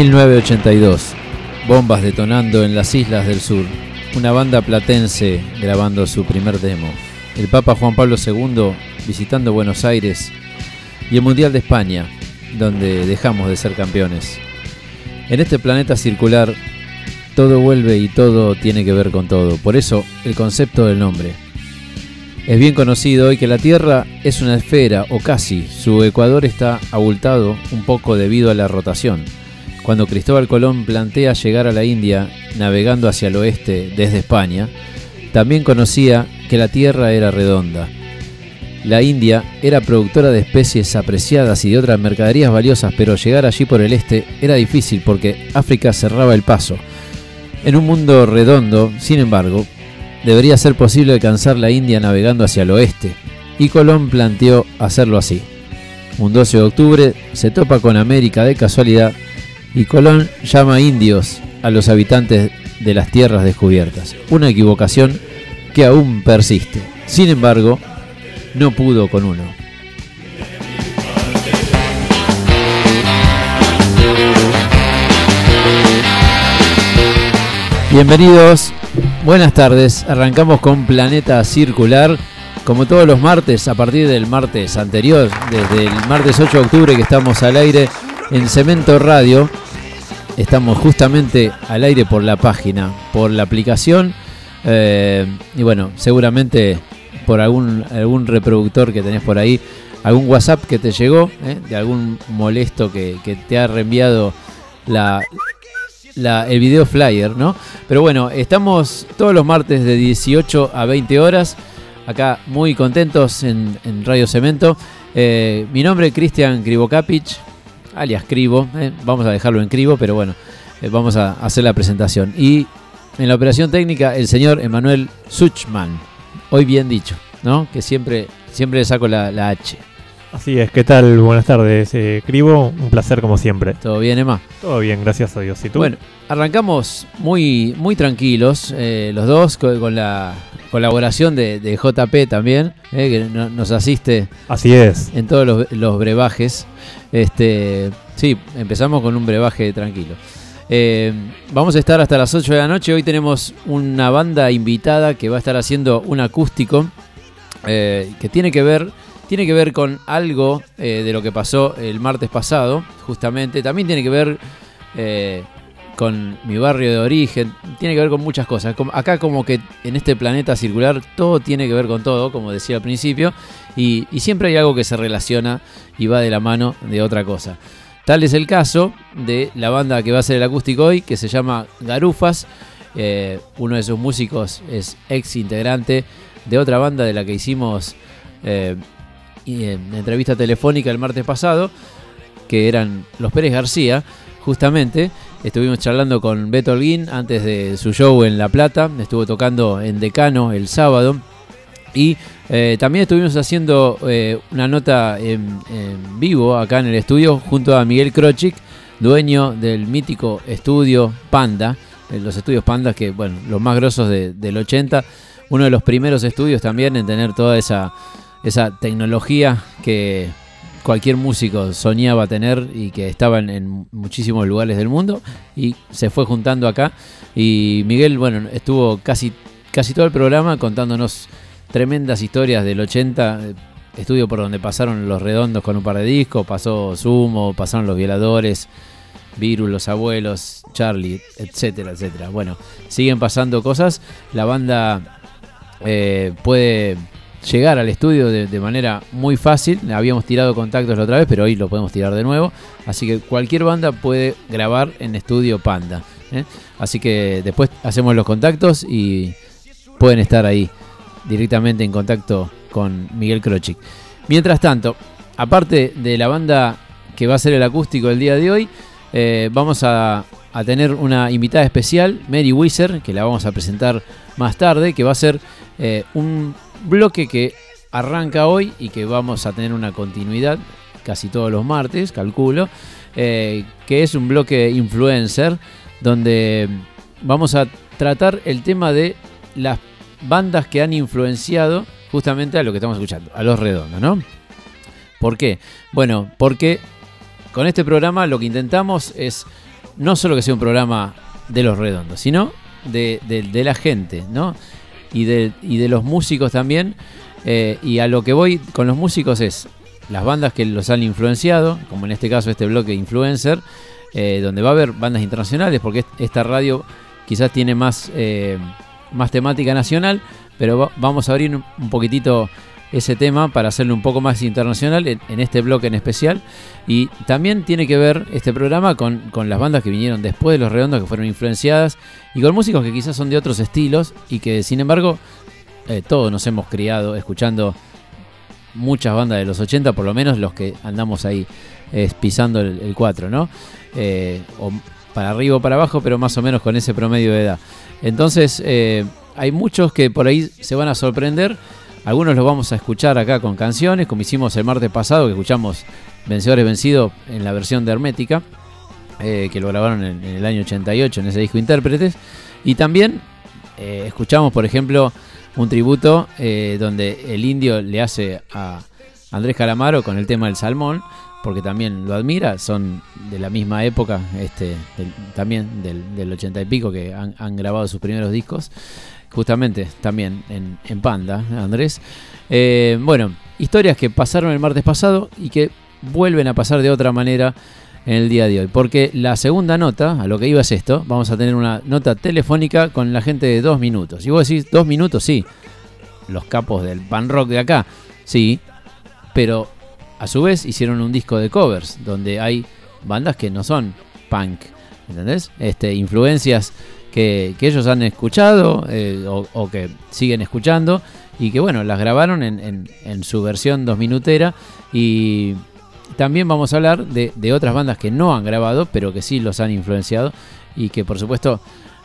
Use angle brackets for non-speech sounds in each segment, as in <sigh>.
1982. Bombas detonando en las islas del sur. Una banda platense grabando su primer demo. El Papa Juan Pablo II visitando Buenos Aires y el Mundial de España, donde dejamos de ser campeones. En este planeta circular, todo vuelve y todo tiene que ver con todo. Por eso, el concepto del nombre. Es bien conocido hoy que la Tierra es una esfera, o casi. Su ecuador está abultado un poco debido a la rotación. Cuando Cristóbal Colón plantea llegar a la India navegando hacia el oeste desde España, también conocía que la Tierra era redonda. La India era productora de especies apreciadas y de otras mercaderías valiosas, pero llegar allí por el este era difícil porque África cerraba el paso. En un mundo redondo, sin embargo, debería ser posible alcanzar la India navegando hacia el oeste, y Colón planteó hacerlo así. Un 12 de octubre se topa con América de casualidad y Colón llama indios a los habitantes de las tierras descubiertas. Una equivocación que aún persiste. Sin embargo, no pudo con uno. Bienvenidos, buenas tardes. Arrancamos con Planeta Circular. Como todos los martes, a partir del martes anterior, desde el martes 8 de octubre que estamos al aire en Cemento Radio, estamos justamente al aire por la página, por la aplicación eh, y bueno, seguramente por algún, algún reproductor que tenés por ahí, algún WhatsApp que te llegó, eh, de algún molesto que, que te ha reenviado la, el video flyer, ¿no? Pero bueno, estamos todos los martes de 18 a 20 horas, acá muy contentos en, Radio Cemento. Eh, mi nombre es Cristian Krivokapich, alias Crivo, eh, vamos a dejarlo en Crivo, pero bueno, eh, vamos a hacer la presentación. Y en la operación técnica, el señor Emanuel Suchman, hoy bien dicho, ¿no? Que siempre, siempre le saco la, la H. Así es, ¿qué tal? Buenas tardes, eh, Cribo. Un placer como siempre. ¿Todo bien, Emma? Todo bien, gracias a Dios. ¿Y tú? Bueno, arrancamos muy, muy tranquilos, eh, los dos, con, con la colaboración de, de JP también, eh, que no- nos asiste Así es. en todos los, los brebajes. Este, sí, empezamos con un brebaje tranquilo. Eh, vamos a estar hasta las 8 de la noche. Hoy tenemos una banda invitada que va a estar haciendo un acústico eh, que tiene que ver, tiene que ver con algo eh, de lo que pasó el martes pasado, justamente. También tiene que ver eh, con mi barrio de origen. Tiene que ver con muchas cosas. Acá como que en este planeta circular todo tiene que ver con todo, como decía al principio. Y, siempre hay algo que se relaciona y va de la mano de otra cosa. Tal es el caso de la banda que va a ser el acústico hoy, que se llama Garufas. Eh, uno de sus músicos es ex integrante de otra banda de la que hicimos eh, en entrevista telefónica el martes pasado, que eran los Pérez García, justamente. Estuvimos charlando con Beto Holguín antes de su show en La Plata, estuvo tocando en Decano el sábado. Y eh, también estuvimos haciendo eh, una nota en, vivo acá en el estudio junto a Miguel Krochik, dueño del mítico estudio Panda, los estudios Panda que, bueno, los más grosos de- del 80, uno de los primeros estudios también en tener toda esa, esa tecnología que cualquier músico soñaba tener y que estaba en, en muchísimos lugares del mundo y se fue juntando acá y Miguel, bueno, estuvo casi, casi todo el programa contándonos tremendas historias del 80, eh, estudio por donde pasaron los redondos con un par de discos, pasó Sumo, pasaron los violadores, Virus, los abuelos, Charlie, etcétera, etcétera. Bueno, siguen pasando cosas, la banda eh, puede llegar al estudio de, manera muy fácil, habíamos tirado contactos la otra vez, pero hoy lo podemos tirar de nuevo, así que cualquier banda puede grabar en estudio Panda. ¿eh? Así que después hacemos los contactos y pueden estar ahí directamente en contacto con Miguel Krochik. Mientras tanto, aparte de la banda que va a ser el acústico el día de hoy, eh, vamos a, a tener una invitada especial, Mary Weiser, que la vamos a presentar más tarde, que va a ser eh, un bloque que arranca hoy y que vamos a tener una continuidad casi todos los martes, calculo, eh, que es un bloque influencer, donde vamos a tratar el tema de las bandas que han influenciado justamente a lo que estamos escuchando, a los redondos, ¿no? ¿Por qué? Bueno, porque con este programa lo que intentamos es no solo que sea un programa de los redondos, sino de, la gente, ¿no? Y de, y de los músicos también. Eh, y a lo que voy con los músicos es las bandas que los han influenciado, como en este caso este bloque Influencer, eh, donde va a haber bandas internacionales, porque esta radio quizás tiene más, eh, más temática nacional, pero vamos a abrir un poquitito ese tema para hacerlo un poco más internacional en, este bloque en especial. Y también tiene que ver este programa con, las bandas que vinieron después de Los Redondos, que fueron influenciadas, y con músicos que quizás son de otros estilos y que sin embargo eh, todos nos hemos criado escuchando muchas bandas de los 80, por lo menos los que andamos ahí pisando el, 4, ¿no? Eh, o para arriba o para abajo, pero más o menos con ese promedio de edad. Entonces, eh, hay muchos que por ahí se van a sorprender algunos los vamos a escuchar acá con canciones, como hicimos el martes pasado, que escuchamos Vencedores Vencidos en la versión de Hermética, eh, que lo grabaron en, el año 88 en ese disco Intérpretes. Y también eh, escuchamos, por ejemplo, un tributo eh, donde el indio le hace a Andrés Calamaro con el tema del salmón, porque también lo admira, son de la misma época, este, también del, 80 y pico que han grabado sus primeros discos justamente también en, Panda, Andrés. Eh, bueno, historias que pasaron el martes pasado y que vuelven a pasar de otra manera en el día de hoy. Porque la segunda nota, a lo que iba es esto, vamos a tener una nota telefónica con la gente de dos minutos. Y vos decís, dos minutos, sí. Los capos del pan rock de acá, sí. Pero a su vez hicieron un disco de covers, donde hay bandas que no son punk, ¿entendés? Este, influencias que, ellos han escuchado eh, o, que siguen escuchando y que bueno, las grabaron en, su versión dos minutera y también vamos a hablar de, otras bandas que no han grabado pero que sí los han influenciado y que por supuesto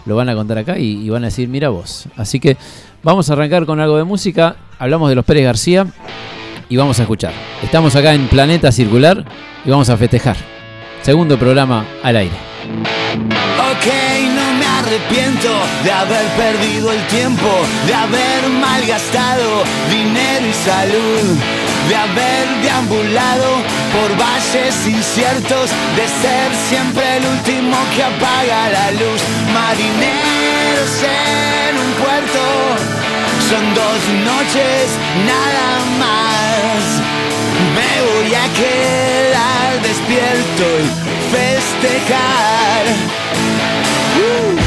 lo van a contar acá y, van a decir mira vos. Así que vamos a arrancar con algo de música, hablamos de los Pérez García y vamos a escuchar. Estamos acá en Planeta Circular y vamos a festejar. Segundo programa al aire. Arrepiento de haber perdido el tiempo, de haber malgastado dinero y salud, de haber deambulado por valles inciertos, de ser siempre el último que apaga la luz. Marineros en un puerto, son dos noches nada más. Me voy a quedar despierto y festejar. Uh.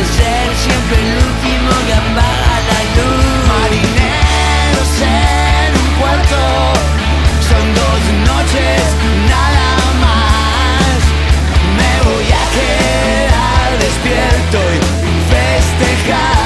de ser siempre el último que apaga la luz. Marineros en un cuarto, son dos noches, nada más. Me voy a quedar despierto y festejar.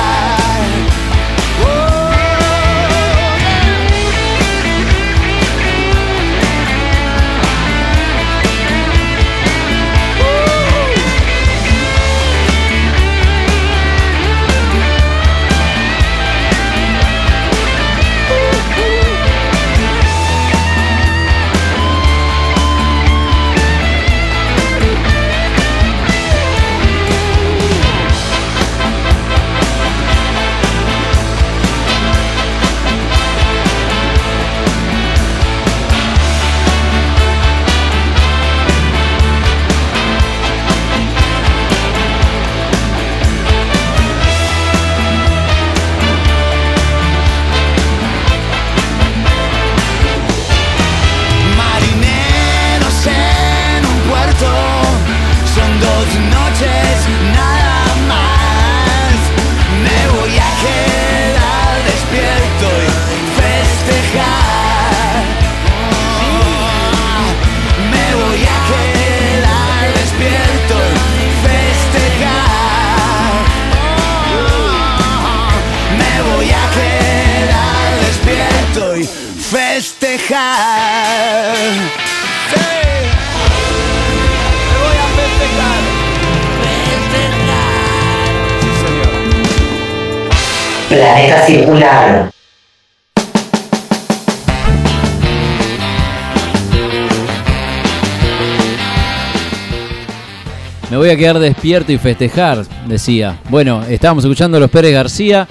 Despierto y festejar, decía. Bueno, estábamos escuchando a los Pérez García,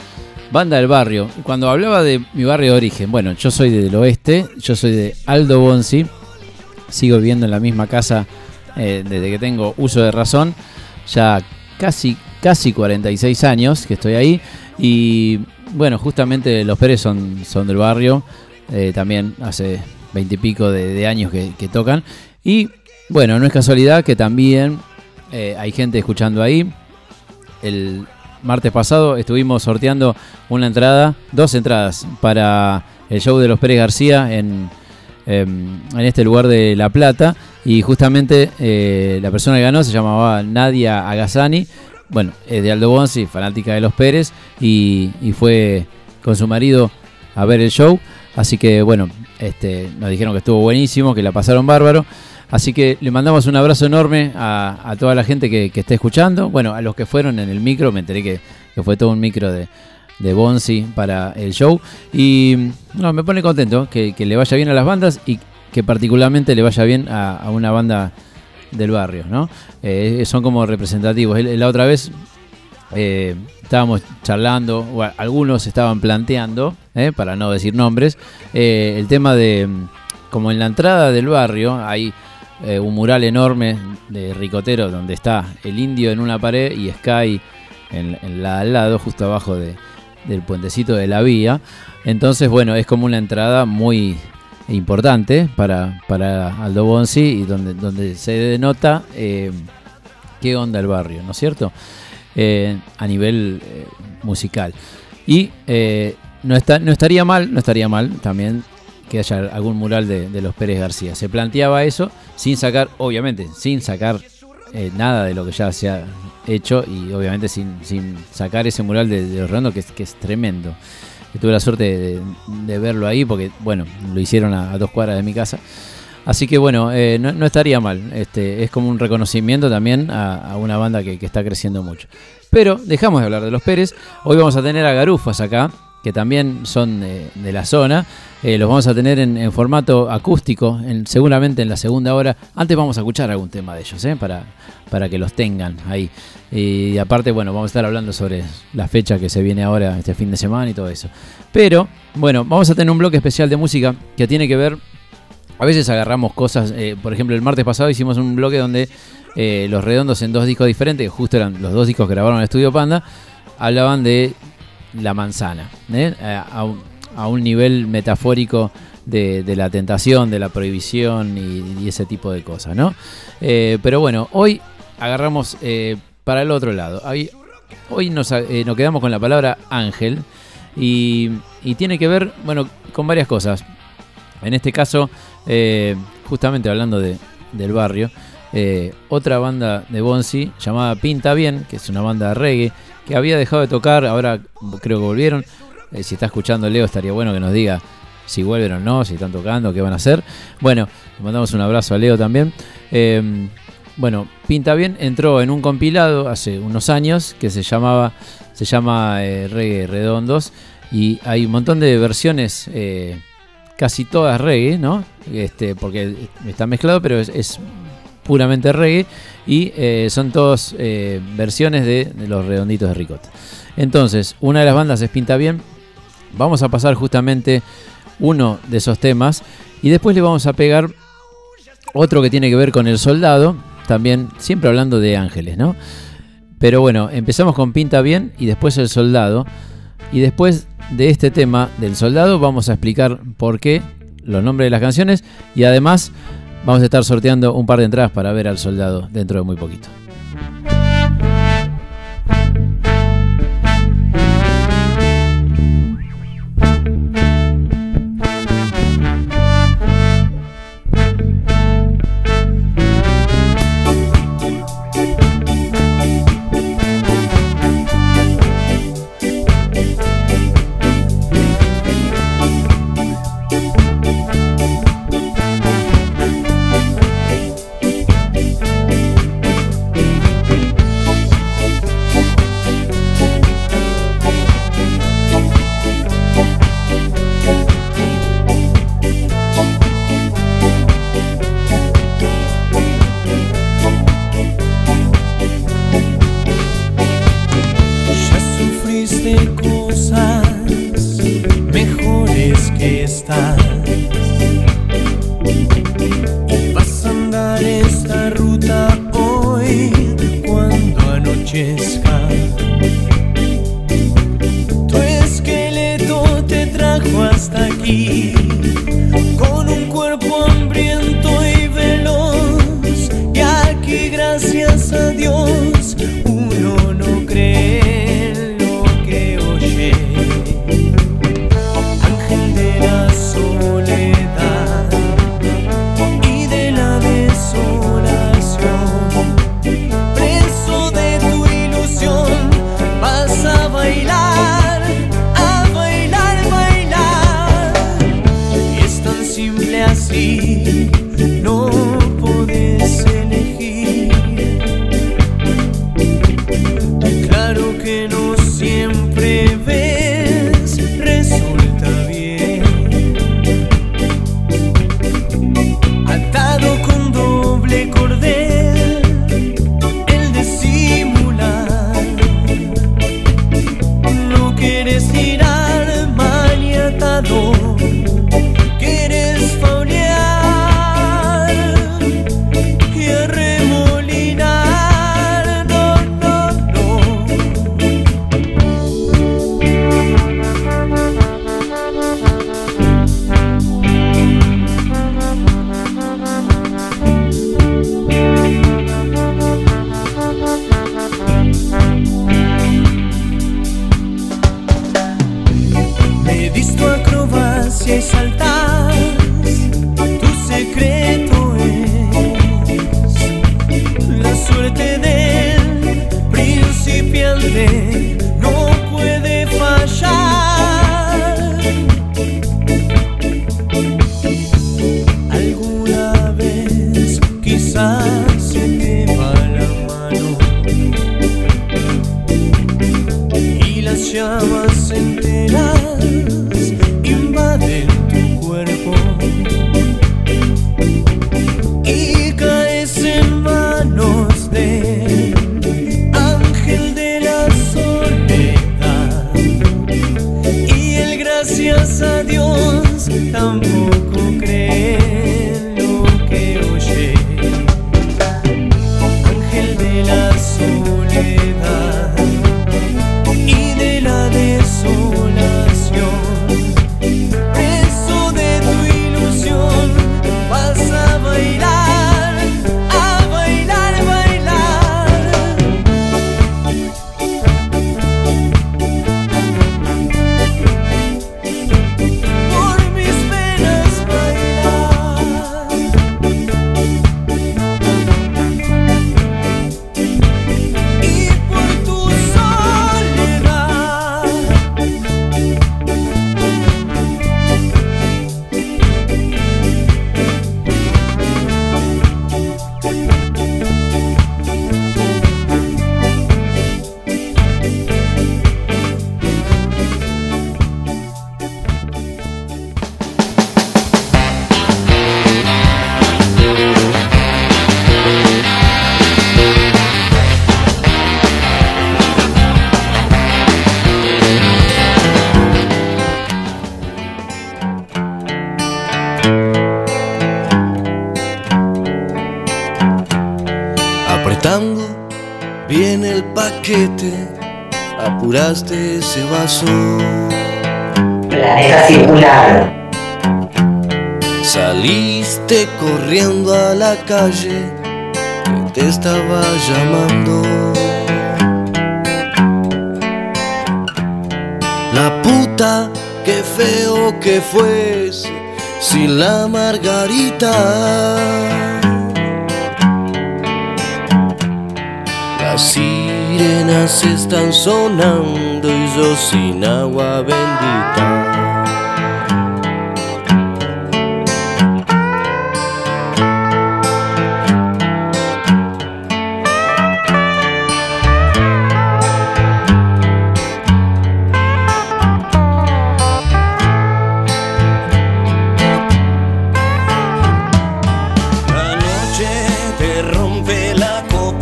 banda del barrio. Cuando hablaba de mi barrio de origen, bueno, yo soy del oeste, yo soy de Aldo Bonzi, sigo viviendo en la misma casa eh, desde que tengo uso de razón, ya casi, casi 46 años que estoy ahí. Y bueno, justamente los Pérez son, son del barrio, eh, también hace 20 y pico de, años que tocan. Y bueno, no es casualidad que también eh, hay gente escuchando ahí. El martes pasado estuvimos sorteando una entrada, dos entradas para el show de los Pérez García en, em, en este lugar de La Plata. Y justamente eh, la persona que ganó se llamaba Nadia Agazani. Bueno, es de Aldo Bonzi, fanática de los Pérez. Y, y fue con su marido a ver el show. Así que bueno, este, nos dijeron que estuvo buenísimo, que la pasaron bárbaro. Así que le mandamos un abrazo enorme a, toda la gente que, que está escuchando. Bueno, a los que fueron en el micro, me enteré que, fue todo un micro de, de Bonzi para el show. Y no, me pone contento que, le vaya bien a las bandas y que particularmente le vaya bien a, una banda del barrio, ¿no? Eh, son como representativos. La otra vez eh, estábamos charlando, algunos estaban planteando, eh, para no decir nombres, eh, el tema de, como en la entrada del barrio hay eh, un mural enorme de Ricotero donde está el indio en una pared y Sky en, en la al lado, justo abajo de- del puentecito de la vía. Entonces, bueno, es como una entrada muy importante para, para Aldo Bonzi y donde, donde se denota eh, qué onda el barrio, ¿no es cierto? Eh, a nivel eh, musical. Y no, está, no estaría mal, no estaría mal también que haya algún mural de, los Pérez García. Se planteaba eso sin sacar, obviamente, sin sacar eh, nada de lo que ya se ha hecho y obviamente sin, sin sacar ese mural de, de redondos que es, que es tremendo. Tuve la suerte de, verlo ahí porque, bueno, lo hicieron a, dos cuadras de mi casa. Así que bueno, eh, no, estaría mal. Este, es como un reconocimiento también a, a una banda que, que está creciendo mucho. Pero dejamos de hablar de los Pérez. Hoy vamos a tener a Garufas acá, que también son de, la zona. Eh, los vamos a tener en, formato acústico, en- seguramente en la segunda hora. Antes vamos a escuchar algún tema de ellos, ¿eh? para, para que los tengan ahí. Y aparte, bueno, vamos a estar hablando sobre la fecha que se viene ahora, este fin de semana y todo eso. Pero, bueno, vamos a tener un bloque especial de música que tiene que ver a veces agarramos cosas, eh, por ejemplo, el martes pasado hicimos un bloque donde los redondos en dos discos diferentes, justo eran los dos discos que grabaron en el estudio Panda, hablaban de la manzana, ¿eh? a, un, nivel metafórico de, la tentación, de la prohibición y, ese tipo de cosas, ¿no? Eh, pero bueno, hoy agarramos eh, para el otro lado. Hoy, hoy nos, quedamos con la palabra ángel y, y tiene que ver, bueno, con varias cosas. En este caso, justamente hablando de, del barrio, otra banda de Bonzi llamada Pinta Bien, que es una banda de reggae, que había dejado de tocar, ahora creo que volvieron. Eh, si está escuchando Leo, estaría bueno que nos diga si vuelven o no, si están tocando, qué van a hacer. Bueno, mandamos un abrazo a Leo también. Eh, bueno, Pinta Bien entró en un compilado hace unos años que se llamaba se llama eh, Reggae Redondos y hay un montón de versiones eh, casi todas reggae, ¿no? Este, porque está mezclado, pero es, es puramente reggae y eh, son todas eh, versiones de, de los redonditos de ricota. Entonces, una de las bandas es Pinta Bien. Vamos a pasar justamente uno de esos temas y después le vamos a pegar otro que tiene que ver con el soldado, también siempre hablando de ángeles, ¿no? Pero bueno, empezamos con Pinta Bien y después el soldado. Y después de este tema del soldado vamos a explicar por qué, los nombres de las canciones y además vamos a estar sorteando un par de entradas para ver al soldado dentro de muy poquito. A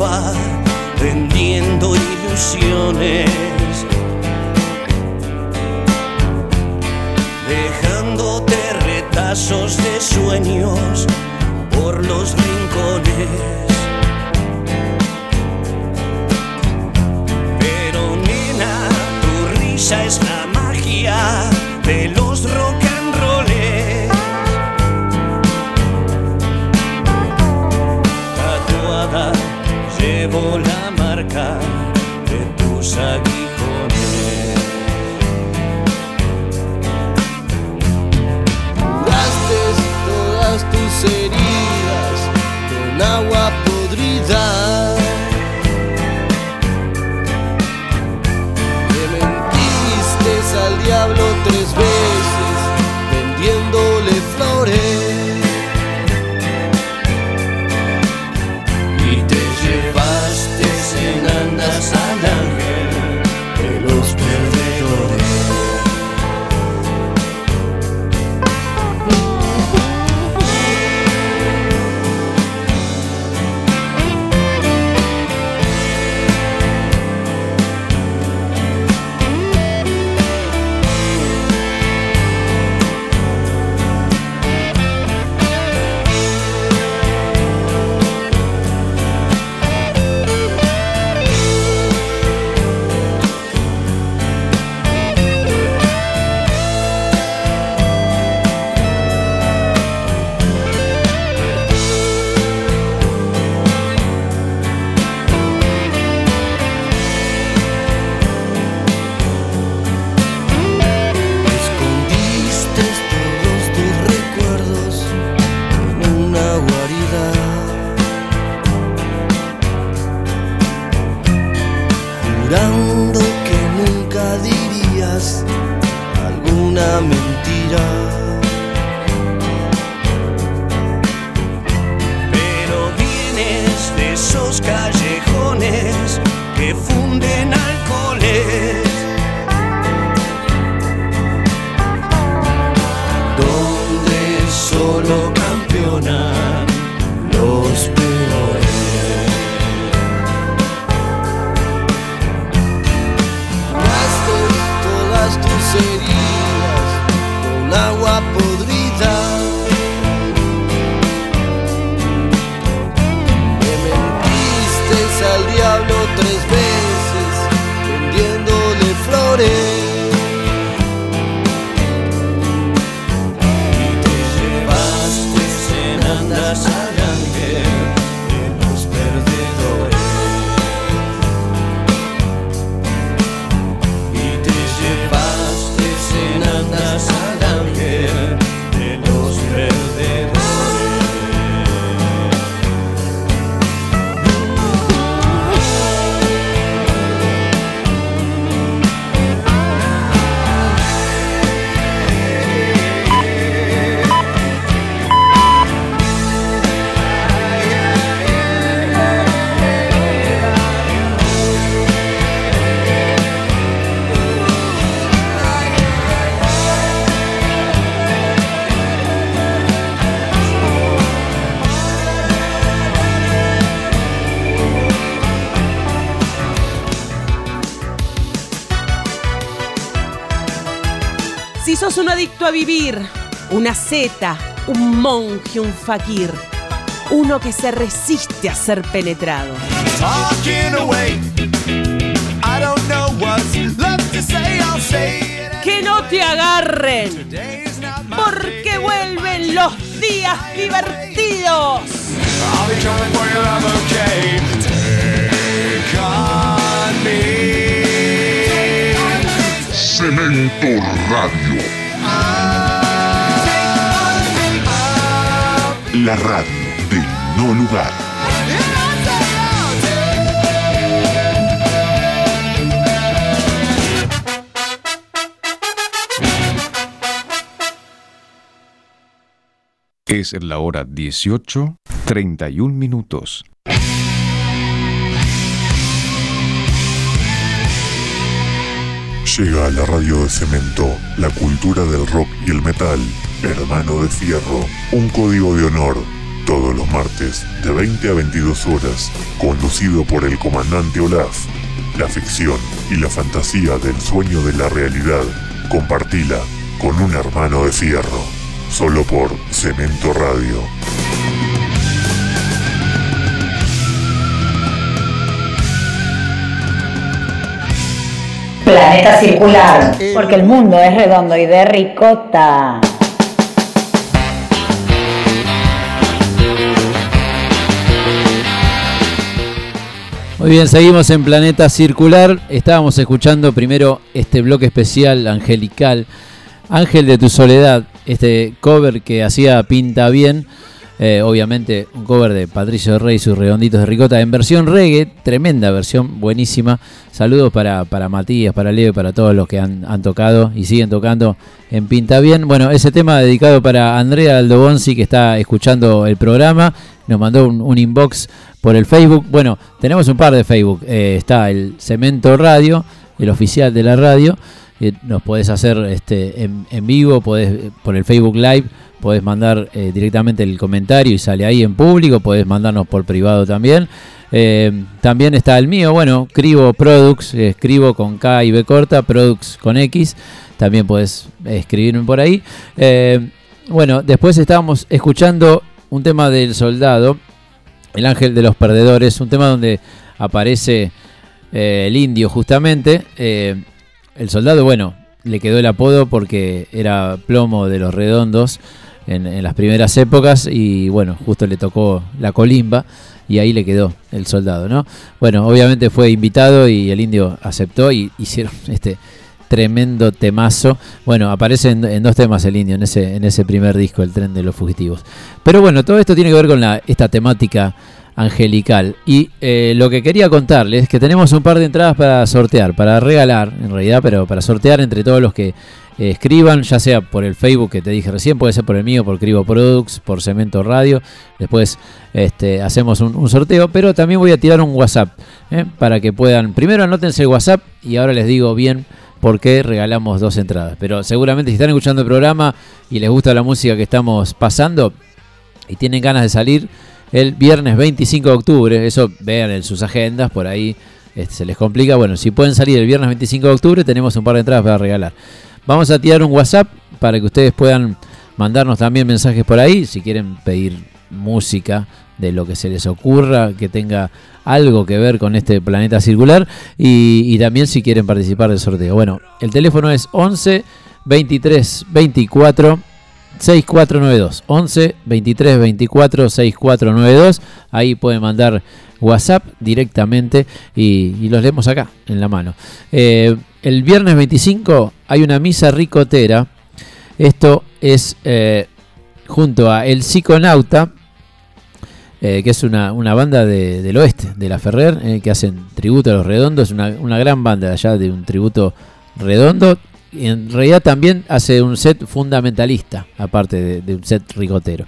va vendiendo ilusiones, dejándote retazos de sueños por los rincones. Pero nena, tu risa es la. Sos un adicto a vivir, una zeta, un monje, un fakir, uno que se resiste a ser penetrado. Que no te agarren, porque vuelven los días divertidos. Cemento Radio. La radio del no lugar. Es la hora 18, 31 minutos. Llega a la radio de cemento la cultura del rock y el metal. Hermano de Fierro, un código de honor. Todos los martes de 20 a 22 horas, conducido por el comandante Olaf. La ficción y la fantasía del sueño de la realidad. Compartila con un hermano de fierro. solo por Cemento Radio. Planeta circular, porque el mundo es redondo y de ricota. Muy bien, seguimos en Planeta Circular. Estábamos escuchando primero este bloque especial angelical, Ángel de tu Soledad, este cover que hacía Pinta Bien. Eh, obviamente un cover de Patricio Rey y sus redonditos de ricota en versión reggae, tremenda versión, buenísima. Saludos para, para Matías, para Leo para todos los que han, tocado y siguen tocando en Pinta Bien. Bueno, ese tema dedicado para Andrea Aldobonzi que está escuchando el programa, nos mandó un, inbox por el Facebook. Bueno, tenemos un par de Facebook. Eh, está el Cemento Radio, el oficial de la radio. Eh, nos podés hacer este, en, en vivo, podés, por el Facebook Live, podés mandar eh, directamente el comentario y sale ahí en público, podés mandarnos por privado también. Eh, también está el mío, bueno, Cribo Products, eh, escribo con K y B corta, Products con X, también podés escribirme por ahí. Bueno, después estábamos escuchando un tema del soldado, El Ángel de los Perdedores, un tema donde aparece el indio justamente. El soldado, bueno, le quedó el apodo porque era plomo de los redondos en, en las primeras épocas y bueno, justo le tocó la colimba y ahí le quedó el soldado, ¿no? Bueno, obviamente fue invitado y el indio aceptó y hicieron <laughs> este tremendo temazo. Bueno, aparece en, dos temas el indio en ese, en ese primer disco, El tren de los fugitivos. Pero bueno, todo esto tiene que ver con la, esta temática angelical. Y eh, lo que quería contarles es que tenemos un par de entradas para sortear, para regalar, en realidad, pero para sortear entre todos los que eh, escriban, ya sea por el Facebook que te dije recién, puede ser por el mío, por Cribo Products, por Cemento Radio. Después este, hacemos un, un sorteo, pero también voy a tirar un WhatsApp ¿eh? para que puedan. Primero anótense el WhatsApp y ahora les digo bien por qué regalamos dos entradas. Pero seguramente si están escuchando el programa y les gusta la música que estamos pasando y tienen ganas de salir el viernes 25 de octubre, eso vean en sus agendas, por ahí este, se les complica. Bueno, si pueden salir el viernes 25 de octubre, tenemos un par de entradas para regalar. Vamos a tirar un WhatsApp para que ustedes puedan mandarnos también mensajes por ahí, si quieren pedir música de lo que se les ocurra, que tenga algo que ver con este planeta circular y, y también si quieren participar del sorteo. Bueno, el teléfono es 11 23 24 6492 11 23 24 6492 ahí pueden mandar WhatsApp directamente y, y los leemos acá en la mano. Eh, el viernes 25 hay una misa ricotera. Esto es eh, junto a El Psiconauta eh, que es una, una banda de- del oeste, de la Ferrer, eh, que hacen tributo a los redondos, una, una gran banda de allá de un tributo redondo. Y en realidad también hace un set fundamentalista, aparte de, un set ricotero.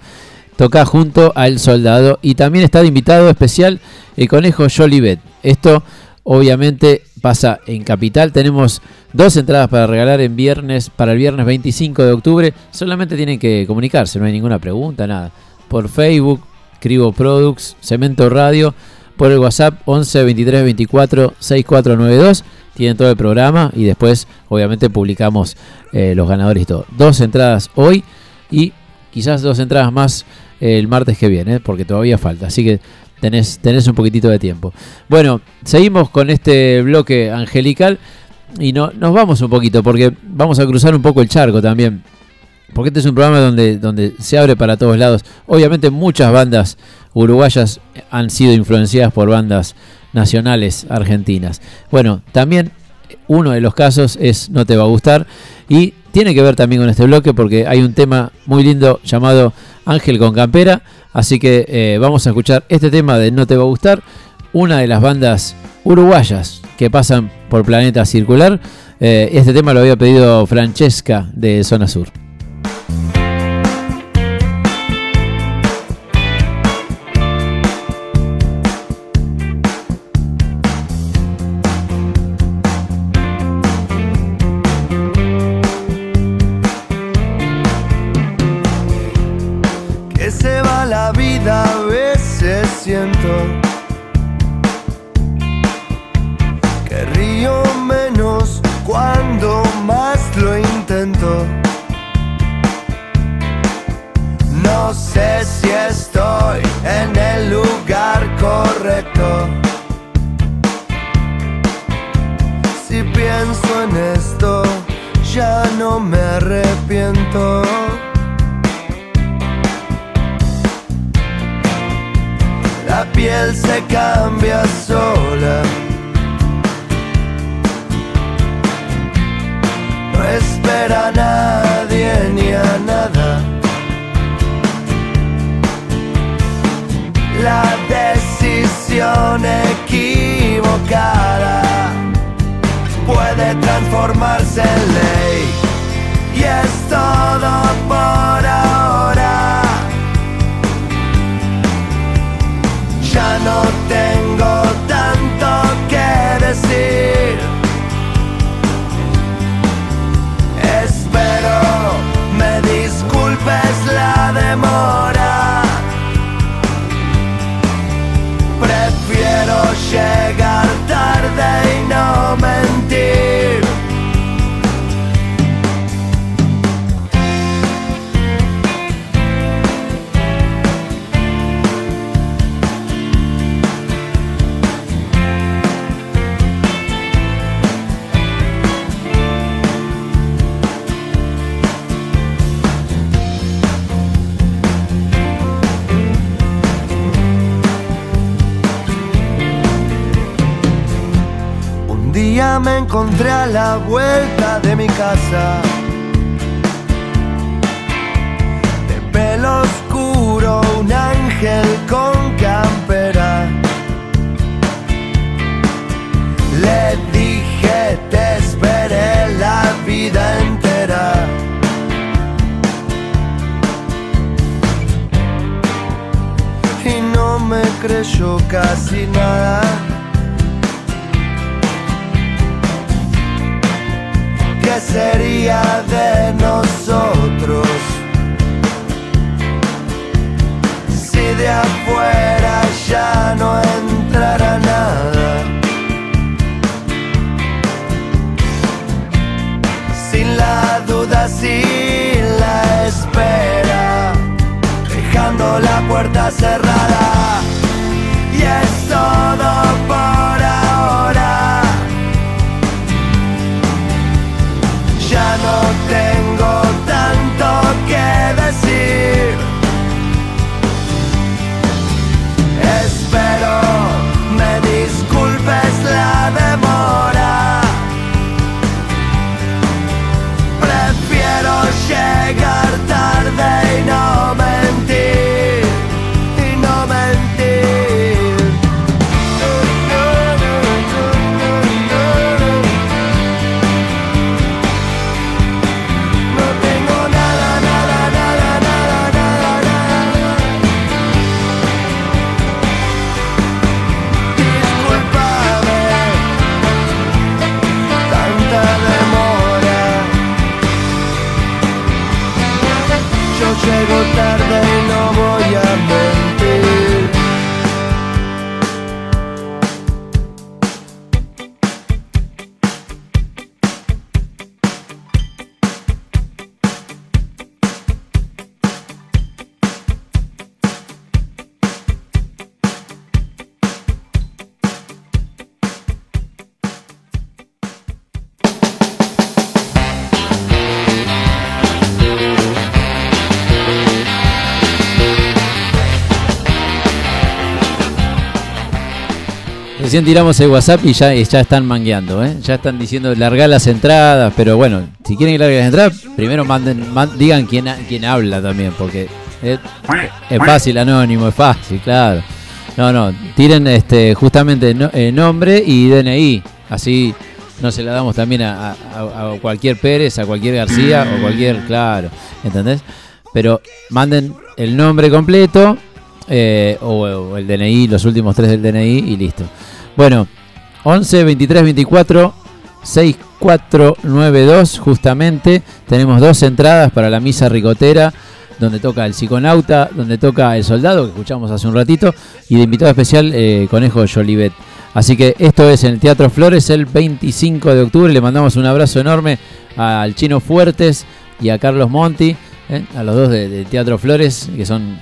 Toca junto al soldado y también está de invitado especial el conejo Jolivet. Esto obviamente pasa en Capital. Tenemos dos entradas para regalar en viernes, para el viernes 25 de octubre. Solamente tienen que comunicarse, no hay ninguna pregunta, nada. Por Facebook, Cribo Products, Cemento Radio, por el WhatsApp 11 23 24 6492. Tienen todo el programa y después, obviamente, publicamos eh, los ganadores y todo. Dos entradas hoy y quizás dos entradas más eh, el martes que viene, porque todavía falta. Así que tenés, tenés un poquitito de tiempo. Bueno, seguimos con este bloque angelical y no, nos vamos un poquito porque vamos a cruzar un poco el charco también. Porque este es un programa donde, donde se abre para todos lados. Obviamente muchas bandas uruguayas han sido influenciadas por bandas nacionales argentinas. Bueno, también uno de los casos es No te va a gustar y tiene que ver también con este bloque porque hay un tema muy lindo llamado Ángel con Campera. Así que eh, vamos a escuchar este tema de No te va a gustar, una de las bandas uruguayas que pasan por Planeta Circular. Eh, este tema lo había pedido Francesca de Zona Sur. Que La piel se cambia sola. No espera a nadie ni a nada. La decisión equivocada puede transformarse en ley. Y es todo por ahora. Ya no encontré a la vuelta de mi casa. De pelo oscuro, un ángel con campera. Le dije, te esperé la vida entera. Y no me creyó casi nada. Sería de nosotros? Si de afuera ya no entrara nada. Sin la duda, sin la espera, dejando la puerta cerrada. Y es todo por Recién tiramos el WhatsApp y ya, están mangueando, ¿eh? Ya están diciendo largar las entradas, pero bueno, si quieren largue las entradas, primero manden, man- digan quién, quién habla también, porque es, fácil, anónimo, es fácil, claro. No, no, tiren este justamente no- eh, nombre y DNI, así no se la damos también a, cualquier Pérez, a cualquier García o cualquier, claro, ¿entendés? Pero manden el nombre completo eh, o el DNI, los últimos tres del DNI y listo. Bueno, 11 23 24 6492 justamente. Tenemos dos entradas para la misa ricotera donde toca el psiconauta, donde toca el soldado que escuchamos hace un ratito y de invitado especial eh, Conejo Jolivet. Así que esto es en el Teatro Flores el 25 de octubre. Le mandamos un abrazo enorme al Chino Fuertes y a Carlos Monti, eh, a los dos de, de Teatro Flores, que son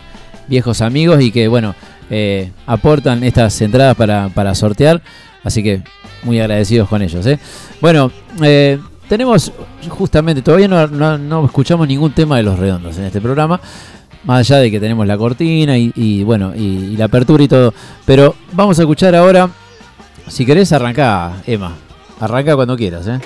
viejos amigos y que, bueno, eh, aportan estas entradas para, para sortear. Así que muy agradecidos con ellos. ¿eh? Bueno, eh, tenemos justamente, todavía no, no- escuchamos ningún tema de los redondos en este programa. Más allá de que tenemos la cortina y, y, bueno, y, y la apertura y todo. Pero vamos a escuchar ahora. Si querés, arranca, Emma. Arranca cuando quieras, ¿eh?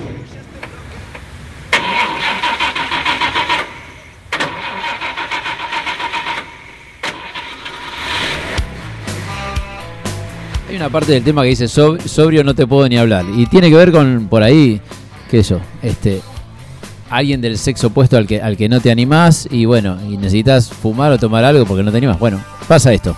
Una parte del tema que dice "Sob- sobrio no te puedo ni hablar. Y tiene que ver con por ahí, qué sé yo, este. Alguien del sexo opuesto al que, al que no te animás y bueno, y necesitas fumar o tomar algo porque no te animás. Bueno, pasa esto.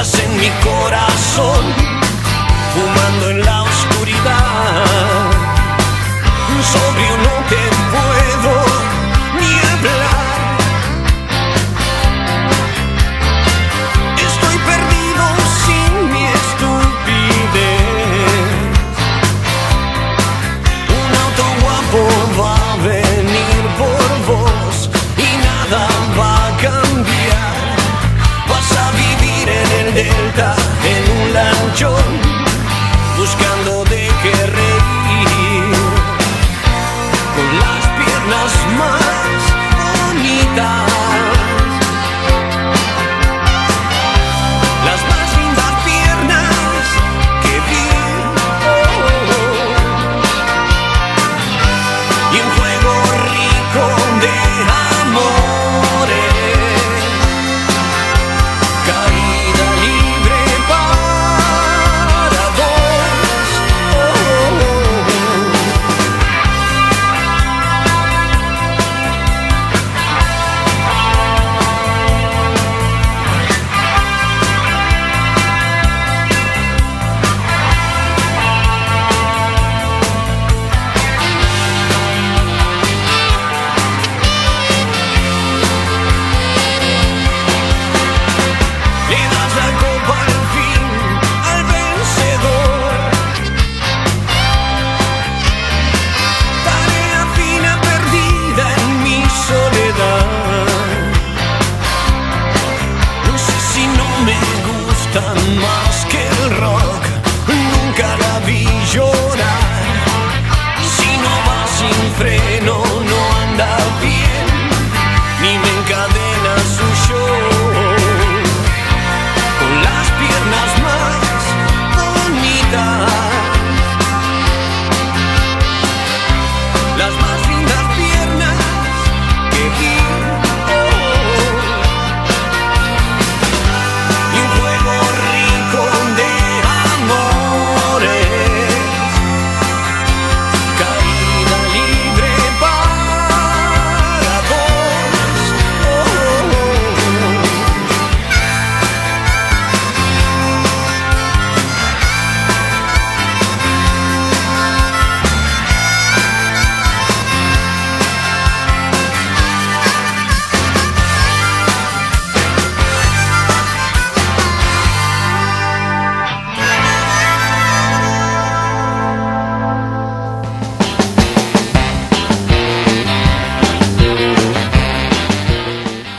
En mi corazón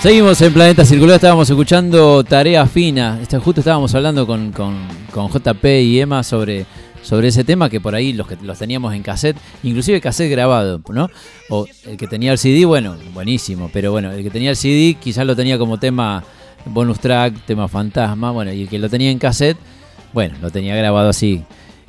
Seguimos en Planeta Circular, estábamos escuchando Tarea Fina. Este, Justo estábamos hablando con, con- con JP y Emma sobre, sobre ese tema que por ahí los que los teníamos en cassette, inclusive cassette grabado, ¿no? O el que tenía el CD, bueno, buenísimo, pero bueno, el que tenía el CD quizás lo tenía como tema bonus track, tema fantasma, bueno, y el que lo tenía en cassette, bueno, lo tenía grabado así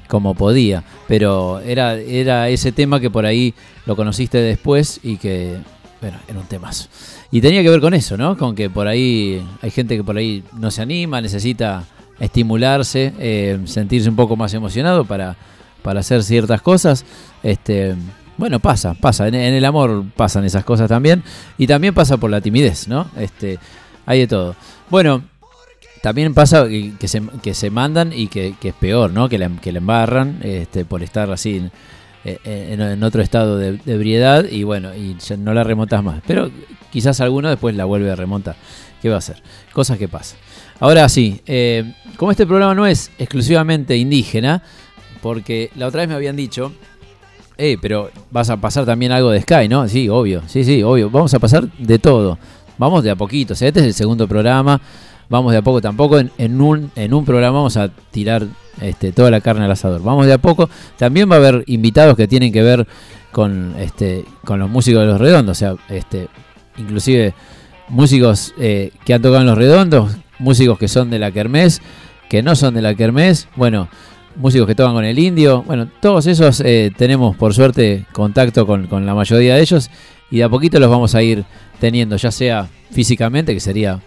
como podía, pero era, era ese tema que por ahí lo conociste después y que, bueno, era un temazo. Y tenía que ver con eso, ¿no? Con que por ahí hay gente que por ahí no se anima, necesita estimularse, eh, sentirse un poco más emocionado para, para hacer ciertas cosas. Este, bueno, pasa, pasa. En, en el amor pasan esas cosas también. Y también pasa por la timidez, ¿no? Este, hay de todo. Bueno, también pasa que, se, que se mandan y que, que es peor, ¿no? Que la, que la embarran este, por estar así en, en otro estado de, de ebriedad y bueno, y no la remontas más. Pero quizás alguno después la vuelve a remontar. ¿Qué va a hacer? Cosas que pasan. Ahora sí, eh, como este programa no es exclusivamente indígena, porque la otra vez me habían dicho, eh, pero vas a pasar también algo de Sky, ¿no? Sí, obvio, sí, sí, obvio. Vamos a pasar de todo. Vamos de a poquito. O sea, este es el segundo programa. Vamos de a poco. Tampoco en, un, en un programa vamos a tirar este, toda la carne al asador. Vamos de a poco. También va a haber invitados que tienen que ver con, este, con los músicos de los redondos. O sea, este, inclusive músicos eh, que han tocado en los redondos, músicos que son de la Kermés, que no son de la Kermés. Bueno, músicos que tocan con el indio. Bueno, todos esos eh, tenemos por suerte contacto con, con la mayoría de ellos y de a poquito los vamos a ir teniendo, ya sea físicamente, que sería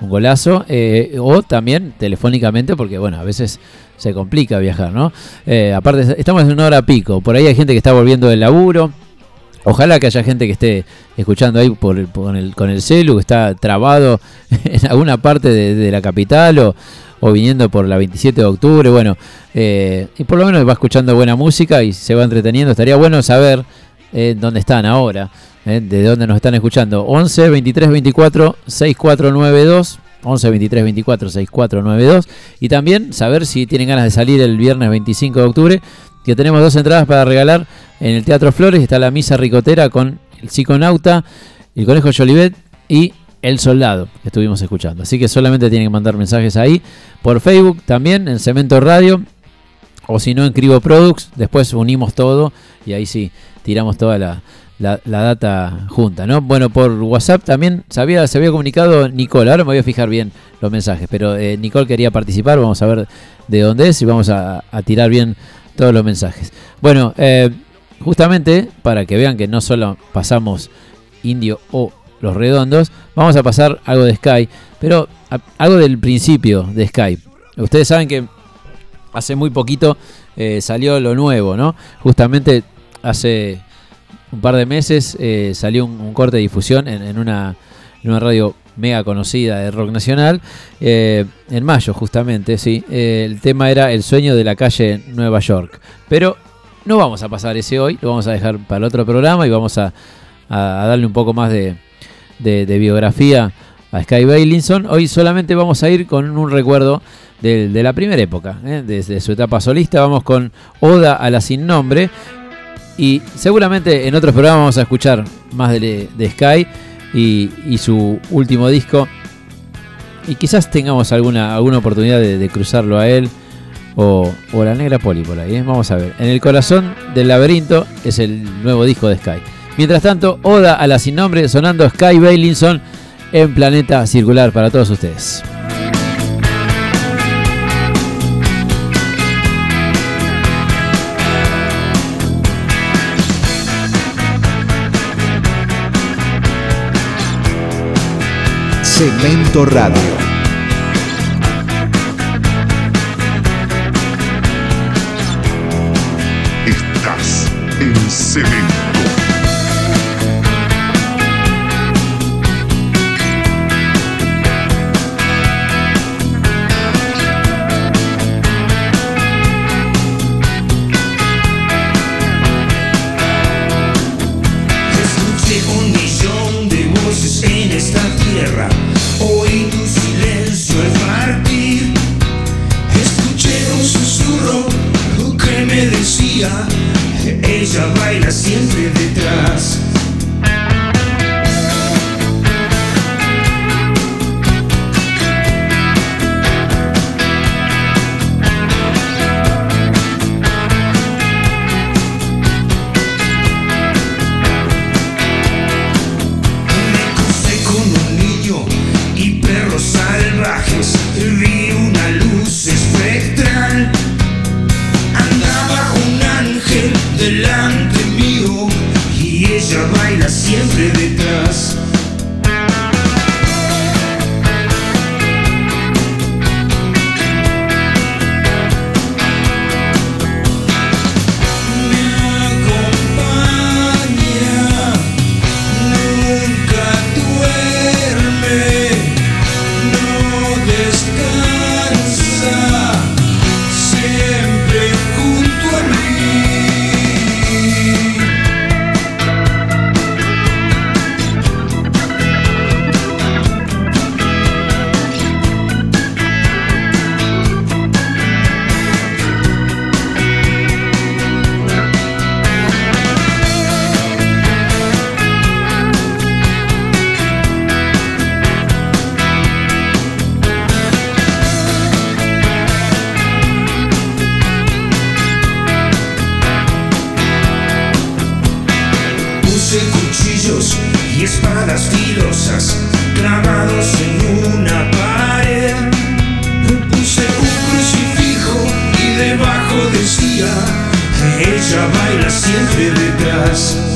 un golazo, eh, o también telefónicamente, porque bueno, a veces se complica viajar, ¿no? Eh, aparte, estamos en una hora pico, por ahí hay gente que está volviendo del laburo. Ojalá que haya gente que esté escuchando ahí por con, el, con el celu, que está trabado <laughs> en alguna parte de, de la capital o, o viniendo por la 27 de octubre. Bueno, eh, y por lo menos va escuchando buena música y se va entreteniendo. Estaría bueno saber eh, dónde están ahora, eh, de dónde nos están escuchando. 11 23 24 6492. 11 23 24 6492 y también saber si tienen ganas de salir el viernes 25 de octubre que tenemos dos entradas para regalar en el Teatro Flores está la misa ricotera con el psiconauta el conejo Jolivet y el soldado que estuvimos escuchando así que solamente tienen que mandar mensajes ahí por Facebook también en Cemento Radio o si no en Cribo Products después unimos todo y ahí sí tiramos toda la, la, data junta, ¿no? Bueno, por WhatsApp también se había, se había comunicado Nicole, ahora me voy a fijar bien los mensajes, pero eh, Nicole quería participar, vamos a ver de dónde es y vamos a, a tirar bien todos los mensajes. Bueno, eh, justamente para que vean que no solo pasamos indio o los redondos, vamos a pasar algo de Sky, pero algo del principio de Sky. Ustedes saben que hace muy poquito eh, salió lo nuevo, ¿no? Justamente hace un par de meses eh, salió un, corte de difusión en, una, radio mega conocida de rock nacional, eh, en mayo justamente, sí. Eh, el tema era El sueño de la calle Nueva York. Pero no vamos a pasar ese hoy, lo vamos a dejar para el otro programa y vamos a, darle un poco más de, de- biografía a Sky Bailinson. Hoy solamente vamos a ir con un recuerdo de, la primera época, desde su etapa solista. Vamos con Oda a la Sin Nombre. Y seguramente en otros programas vamos a escuchar más de, Sky y, su último disco. Y quizás tengamos alguna, alguna oportunidad de, de cruzarlo a él o, o la Negra Poli por ahí. ¿eh? Vamos a ver. En el corazón del laberinto es el nuevo disco de Sky. Mientras tanto, Oda a la sin nombre sonando Sky Bailinson en Planeta Circular para todos ustedes. Cemento Radio. Estás en cemento. Ella baila siempre detrás.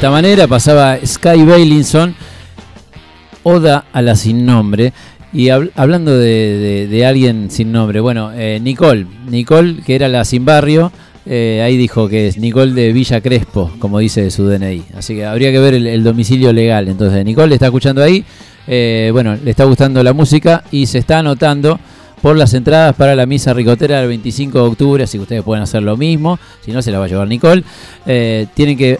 Esta manera pasaba Sky Bailinson, Oda a la sin nombre. Y hab- hablando de, alguien sin nombre, bueno, eh, Nicole, Nicole que era la sin barrio, eh, ahí dijo que es Nicole de Villa Crespo, como dice su DNI. Así que habría que ver el, el domicilio legal. Entonces, Nicole está escuchando ahí, eh, bueno, le está gustando la música y se está anotando por las entradas para la misa ricotera del 25 de octubre, así que ustedes pueden hacer lo mismo, si no se la va a llevar Nicole. Eh, tienen que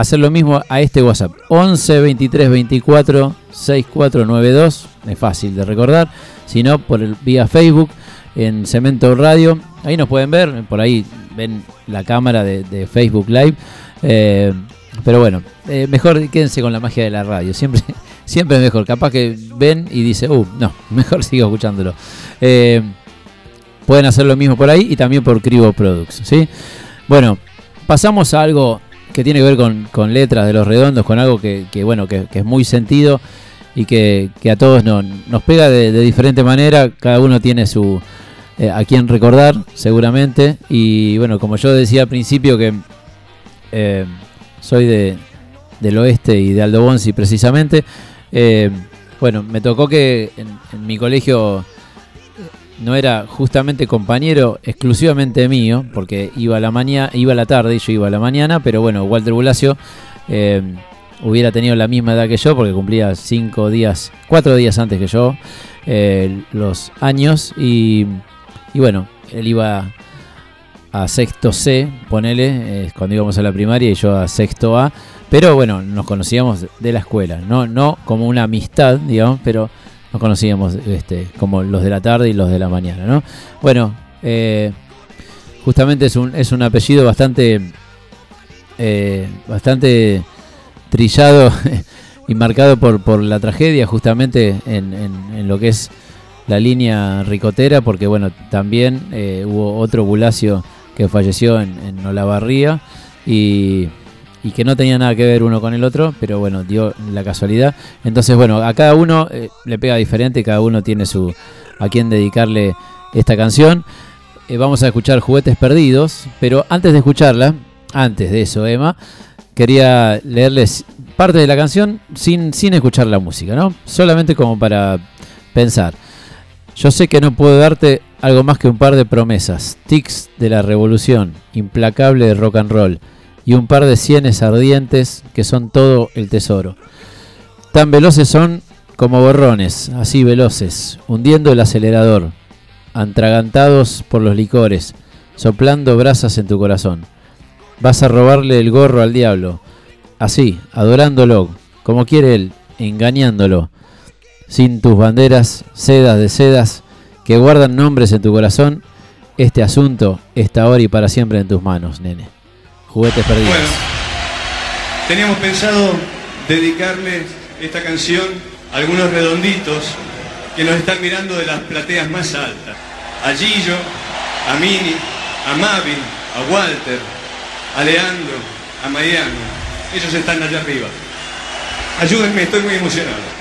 hacer lo mismo a este WhatsApp. 11 23 24 6492. Es fácil de recordar. Si no, por el, vía Facebook en Cemento Radio. Ahí nos pueden ver. Por ahí ven la cámara de, Facebook Live. Eh, pero bueno, eh, mejor quédense con la magia de la radio. Siempre, <laughs> siempre es mejor. Capaz que ven y dice, uh, no, <laughs> mejor sigo escuchándolo. Eh, pueden hacer lo mismo por ahí y también por Cribo Products. ¿sí? Bueno, pasamos a algo que tiene que ver con, con letras de los redondos, con algo que, que, bueno, que, que es muy sentido y que, que a todos no- nos pega de, de diferente manera. Cada uno tiene su eh, a quien recordar, seguramente. Y bueno, como yo decía al principio que eh, soy de, del oeste y de Aldo Bonzi precisamente. eh, bueno, me tocó que en, en mi colegio no era justamente compañero exclusivamente mío, porque iba a la mañana, iba a la tarde y yo iba a la mañana, pero bueno, Walter Bulacio eh, hubiera tenido la misma edad que yo, porque cumplía cinco días, cuatro días antes que yo, eh, los años, y, bueno, él iba a sexto C, ponele, eh, cuando íbamos a la primaria, y yo a sexto A, pero bueno, nos conocíamos de la escuela, no, no como una amistad, digamos, pero nos conocíamos este, como los de la tarde y los de la mañana, ¿no? Bueno, eh, justamente es un, es un apellido bastante, eh, bastante trillado <laughs> y marcado por, por la tragedia, justamente en, en- lo que es la línea ricotera, porque bueno, también eh, hubo otro Bulacio que falleció en, en Olavarría y, y que no tenía nada que ver uno con el otro, pero bueno, dio la casualidad. Entonces, bueno, a cada uno eh, le pega diferente, cada uno tiene su a quien dedicarle esta canción. Eh, vamos a escuchar Juguetes Perdidos, pero antes de escucharla, antes de eso, Emma, quería leerles parte de la canción sin, sin escuchar la música, ¿no? Solamente como para pensar. Yo sé que no puedo darte algo más que un par de promesas, tics de la revolución, implacable de rock and roll, y un par de sienes ardientes que son todo el tesoro. Tan veloces son como borrones, así veloces, hundiendo el acelerador, antragantados por los licores, soplando brasas en tu corazón. Vas a robarle el gorro al diablo, así, adorándolo, como quiere él, engañándolo. sin tus banderas, sedas de sedas, que guardan nombres en tu corazón, este asunto está ahora y para siempre en tus manos, nene. Bueno, teníamos pensado dedicarle esta canción a algunos redonditos que nos están mirando de las plateas más altas. A Gillo, a Mini, a Mavi, a Walter, a Leandro, a Mariano. Ellos están allá arriba. Ayúdenme, estoy muy emocionado.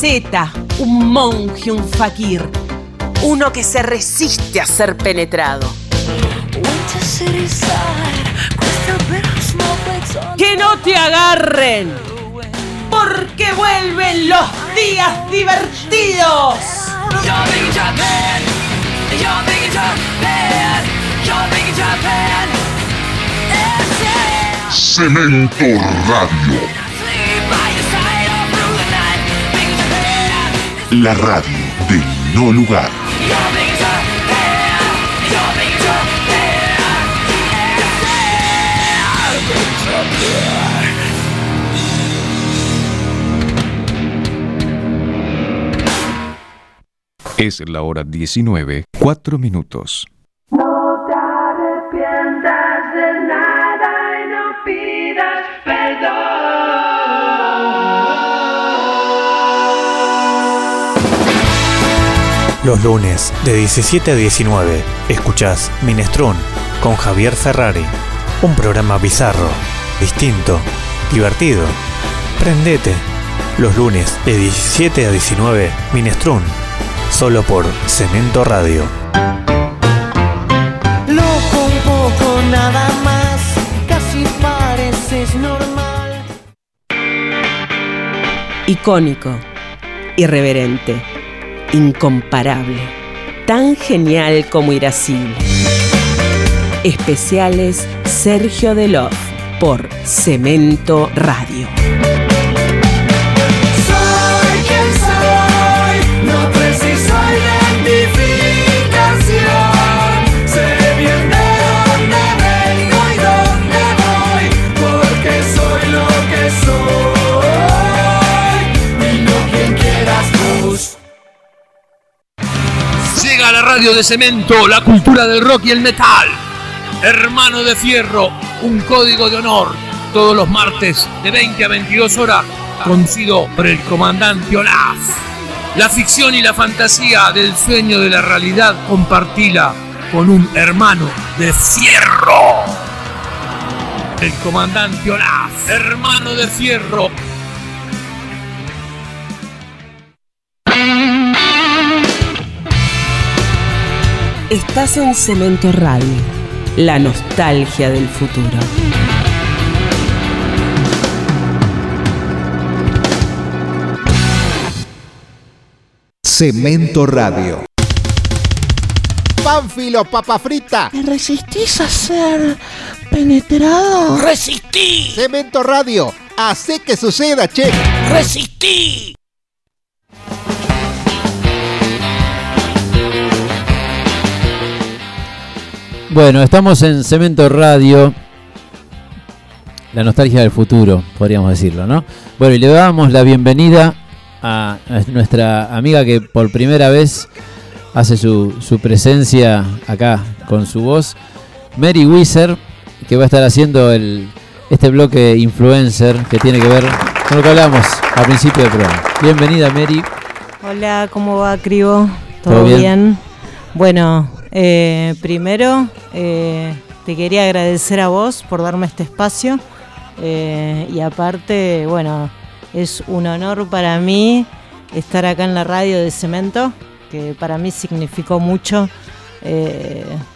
Zeta, un monje, un fakir, uno que se resiste a ser penetrado. Que no te agarren, porque vuelven los días divertidos. Cemento Radio. La radio del no lugar. Es la hora 19, 4 minutos. No te arrepientas de nada y no pidas perdón. Los lunes de 17 a 19 escuchás Minestrón con Javier Ferrari. Un programa bizarro, distinto, divertido. Prendete. Los lunes de 17 a 19 Minestrón. Solo por Cemento Radio. Loco un poco nada más, casi pareces normal. Icónico, irreverente, incomparable, tan genial como irascible. Especiales Sergio Delof por Cemento Radio. Radio de cemento la cultura del rock y el metal. Hermano de Fierro, un código de honor. Todos los martes de 20 a 22 horas, conocido por el comandante Olaf. La ficción y la fantasía del sueño de la realidad compartila con un hermano de Fierro. El comandante Olaf, hermano de Fierro, Estás en Cemento Radio, la nostalgia del futuro. Cemento Radio. Pánfilo, papa frita. ¿Te resistís a ser penetrado? ¡Resistí! Cemento Radio. Hace que suceda, che. ¡Resistí! Bueno, estamos en Cemento Radio. La nostalgia del futuro, podríamos decirlo, ¿no? Bueno, y le damos la bienvenida a nuestra amiga que por primera vez hace su, su presencia acá con su voz, Mary Weiser, que va a estar haciendo el, este bloque influencer que tiene que ver con lo que hablamos al principio del programa. Bienvenida, Mary. Hola, ¿cómo va, Cribo? ¿Todo, ¿Todo bien? bien? Bueno, eh, primero eh, te quería agradecer a vos por darme este espacio eh, y aparte, bueno, es un honor para mí estar acá en la radio de Cemento, que para mí significó mucho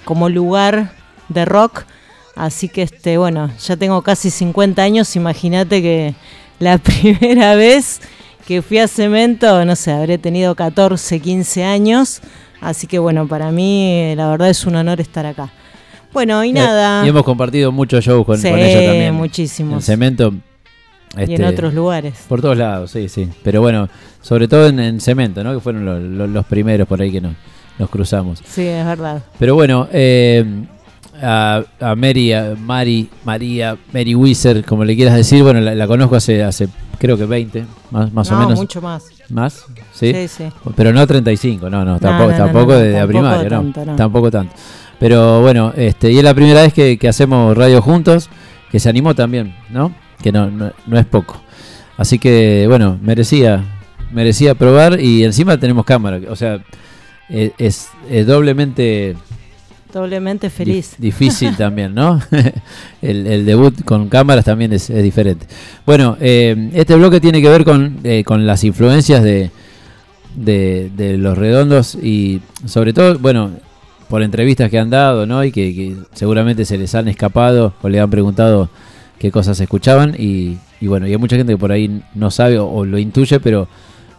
como lugar de rock. Así que, este, bueno, ya tengo casi 50 años, imagínate que la <laughs> primera vez que fui a Cemento, no sé, habré tenido 14, 15 años. Así que bueno, para mí eh, la verdad es un honor estar acá. Bueno, y Eh, nada. y hemos compartido muchos shows con, Sí, con ella también. muchísimos. En Cemento. Y en otros lugares. Por todos lados, sí, sí. Pero bueno, sobre todo en, en Cemento, ¿no? Que fueron lo- lo- los primeros por ahí que nos, nos cruzamos. Sí, es verdad. Pero bueno, eh, a, a Mary, a Mari, María, Mary Weiser, como le quieras decir, bueno, la, la conozco hace, hace creo que 20, más, más o No, menos. mucho más. ¿Más? ¿Sí? Sí, sí. Pero no 35, no, no, No, tampoco, no, no, tampoco de la primaria, no, tanto, no. Tampoco tanto. Pero bueno, este, y es la primera vez que, que hacemos radio juntos, que se animó también, ¿no? Que no, no, no es poco. Así que, bueno, merecía, merecía probar y encima tenemos cámara, o sea, es, es doblemente doblemente feliz. Dif- difícil <laughs> también, ¿no? <laughs> el, el debut con cámaras también es, es diferente. Bueno, eh, este bloque tiene que ver con, eh, con las influencias de, de, de los redondos y sobre todo, bueno, por entrevistas que han dado, ¿no? Y que, que seguramente se les han escapado o le han preguntado qué cosas escuchaban y, y bueno, y hay mucha gente que por ahí no sabe o, o lo intuye, pero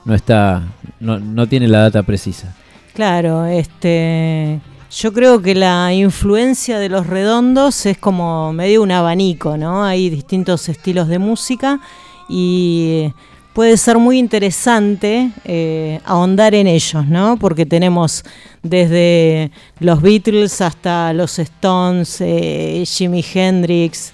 no está, no, no tiene la data precisa. Claro, este, yo creo que la influencia de los redondos es como medio un abanico, ¿no? Hay distintos estilos de música y puede ser muy interesante eh, ahondar en ellos, ¿no? Porque tenemos desde los Beatles hasta los Stones, eh, Jimi Hendrix,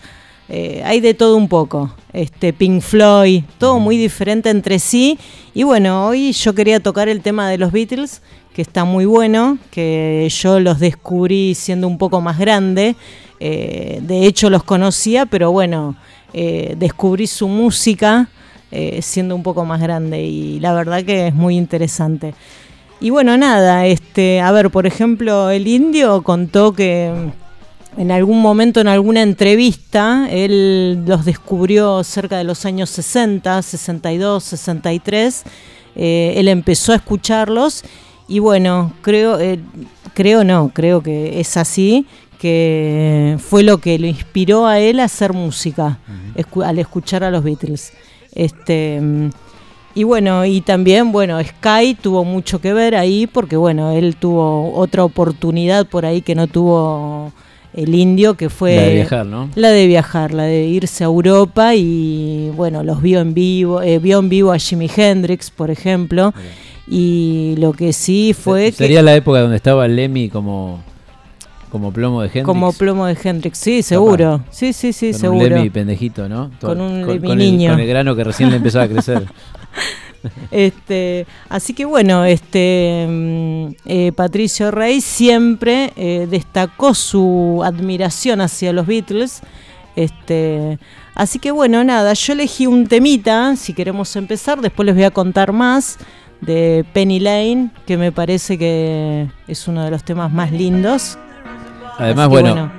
eh, hay de todo un poco. Este, Pink Floyd, todo muy diferente entre sí. Y bueno, hoy yo quería tocar el tema de los Beatles, que está muy bueno, que yo los descubrí siendo un poco más grande. Eh, de hecho los conocía, pero bueno, eh, descubrí su música siendo un poco más grande y la verdad que es muy interesante. Y bueno, nada, este, a ver, por ejemplo, el indio contó que en algún momento, en alguna entrevista, él los descubrió cerca de los años 60, 62, 63. Eh, él empezó a escucharlos y bueno, creo, eh, creo no, creo que es así, que fue lo que lo inspiró a él a hacer música, escu- al escuchar a los Beatles. Este, y bueno, y también, bueno, Sky tuvo mucho que ver ahí porque, bueno, él tuvo otra oportunidad por ahí que no tuvo el indio, que fue... La de viajar, ¿no? La de viajar, la de irse a Europa y, bueno, los vio en vivo, eh, vio en vivo a Jimi Hendrix, por ejemplo, y lo que sí fue que... Sería la época donde estaba Lemmy como, como plomo de Hendrix. Como plomo de Hendrix, sí, seguro. Sí, sí, sí, con seguro. un Lemmy pendejito, ¿no? Con un Lemmy con niño. El, con el grano que recién le empezaba a crecer. <laughs> <laughs> Este, así que bueno, este mm, eh, Patricio Rey siempre eh, destacó su admiración hacia los Beatles. Este, así que bueno, nada, yo elegí un temita, si queremos empezar, después les voy a contar más de Penny Lane, que me parece que es uno de los temas más lindos. Además, que bueno,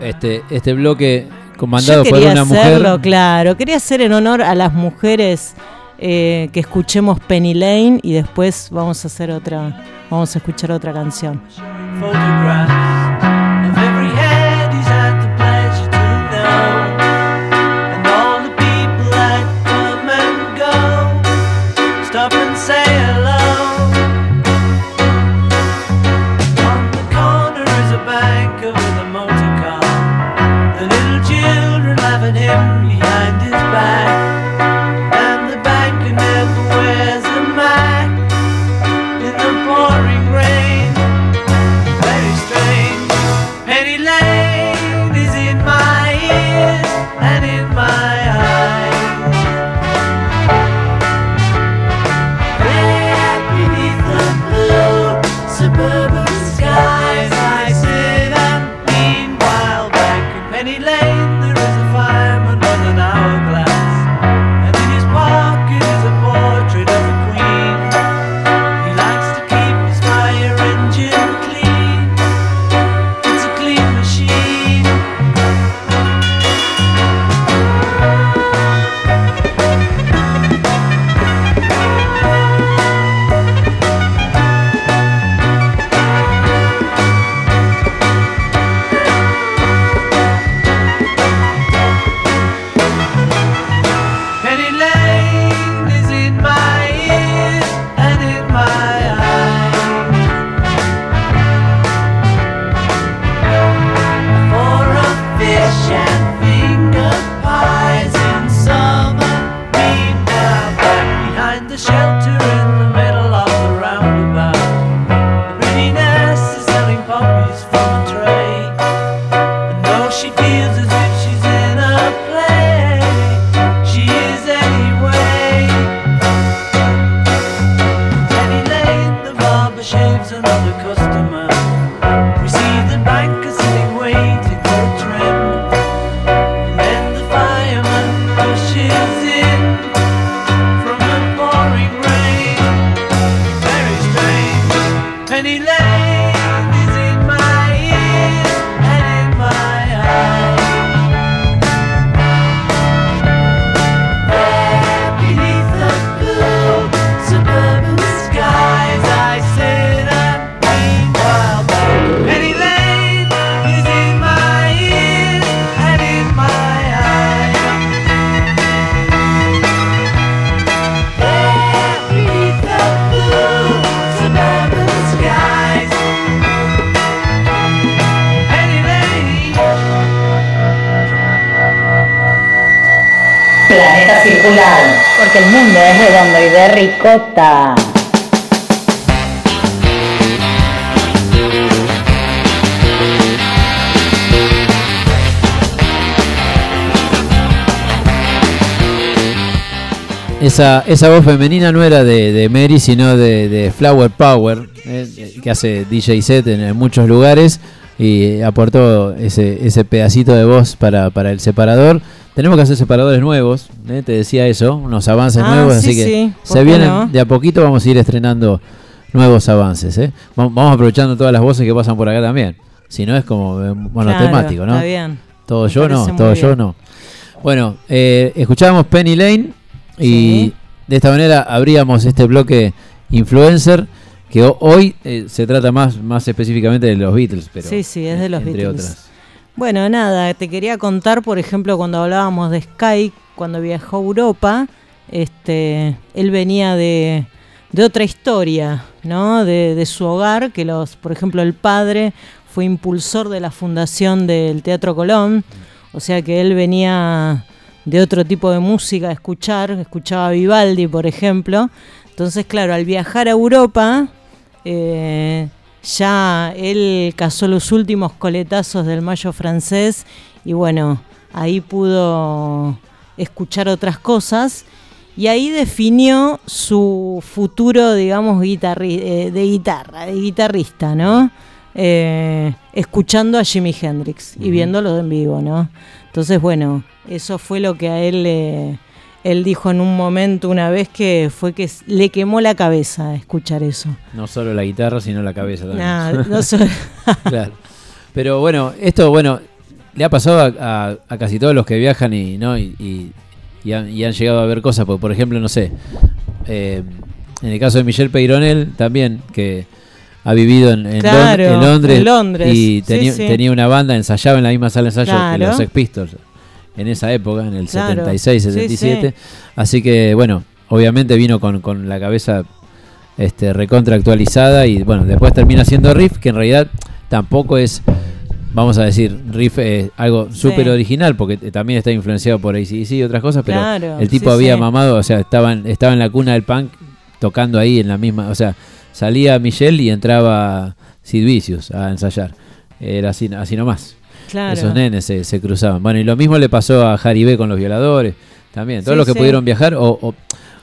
este, este bloque comandado Yo por una hacerlo, mujer. claro. Quería hacer en honor a las mujeres eh, que escuchemos Penny Lane y después vamos a hacer otra, vamos a escuchar otra canción. Esa, esa voz femenina no era de, de Mary, sino de, de Flower Power, eh, que hace DJ set en, en muchos lugares y aportó ese, ese pedacito de voz para, para el separador. Tenemos que hacer separadores nuevos, eh, te decía eso, unos avances Ah, nuevos, sí, así que sí, ¿por se vienen no? de a poquito, vamos a ir estrenando nuevos avances. eh. Va- Vamos aprovechando todas las voces que pasan por acá también. Si no es como monotemático, ¿no? está bien. Todo yo no, todo yo no. Bueno, escuchábamos Penny Lane y de esta manera abríamos este bloque influencer que ho- hoy eh, se trata más, más específicamente de los Beatles, pero sí, sí, es de los entre Beatles. otras. Bueno, nada, te quería contar, por ejemplo, cuando hablábamos de Sky, cuando viajó a Europa, este, él venía de, de otra historia, ¿no? De, de su hogar, que los, por ejemplo, el padre fue impulsor de la fundación del Teatro Colón, o sea que él venía de otro tipo de música a escuchar, escuchaba Vivaldi, por ejemplo. Entonces, claro, al viajar a Europa, eh, ya él cazó los últimos coletazos del mayo francés y bueno, ahí pudo escuchar otras cosas y ahí definió su futuro, digamos, guitarri- eh, de guitarra, de guitarrista, ¿no? Eh, escuchando a Jimi Hendrix y Ujú. viéndolo en vivo, ¿no? Entonces, bueno, eso fue lo que a él le- él dijo en un momento una vez que fue que le quemó la cabeza escuchar eso. No solo la guitarra, sino la cabeza también. Nah, <laughs> no solo- <laughs> claro. Pero bueno, esto, bueno, le ha pasado a, a- a casi todos los que viajan y, ¿no? y, y- y han, y han llegado a ver cosas. Porque, por ejemplo, no sé, eh, en el caso de Michelle Peyronel también, que ha vivido en, Londres, en Londres, y tenía, sí. tenía una banda, ensayaba en la misma sala de ensayo que los Sex Pistols en esa época, en el Claro, 76, sí, 77. sí. Así que, bueno, obviamente vino con, con la cabeza este, recontra actualizada y, bueno, después termina siendo riff, que en realidad tampoco es, vamos a decir, riff es algo súper original, porque t- también está influenciado por ACDC y otras cosas, pero Claro, el tipo sí, había sí. mamado, o sea, estaba en, estaba en la cuna del punk tocando ahí en la misma, o sea, salía Michelle y entraba Sid Vicious a ensayar. Era así, así nomás. Claro. Esos nenes se, se cruzaban. Bueno, y lo mismo le pasó a B con los violadores. También, todos Sí, los que sí. pudieron viajar, o, o,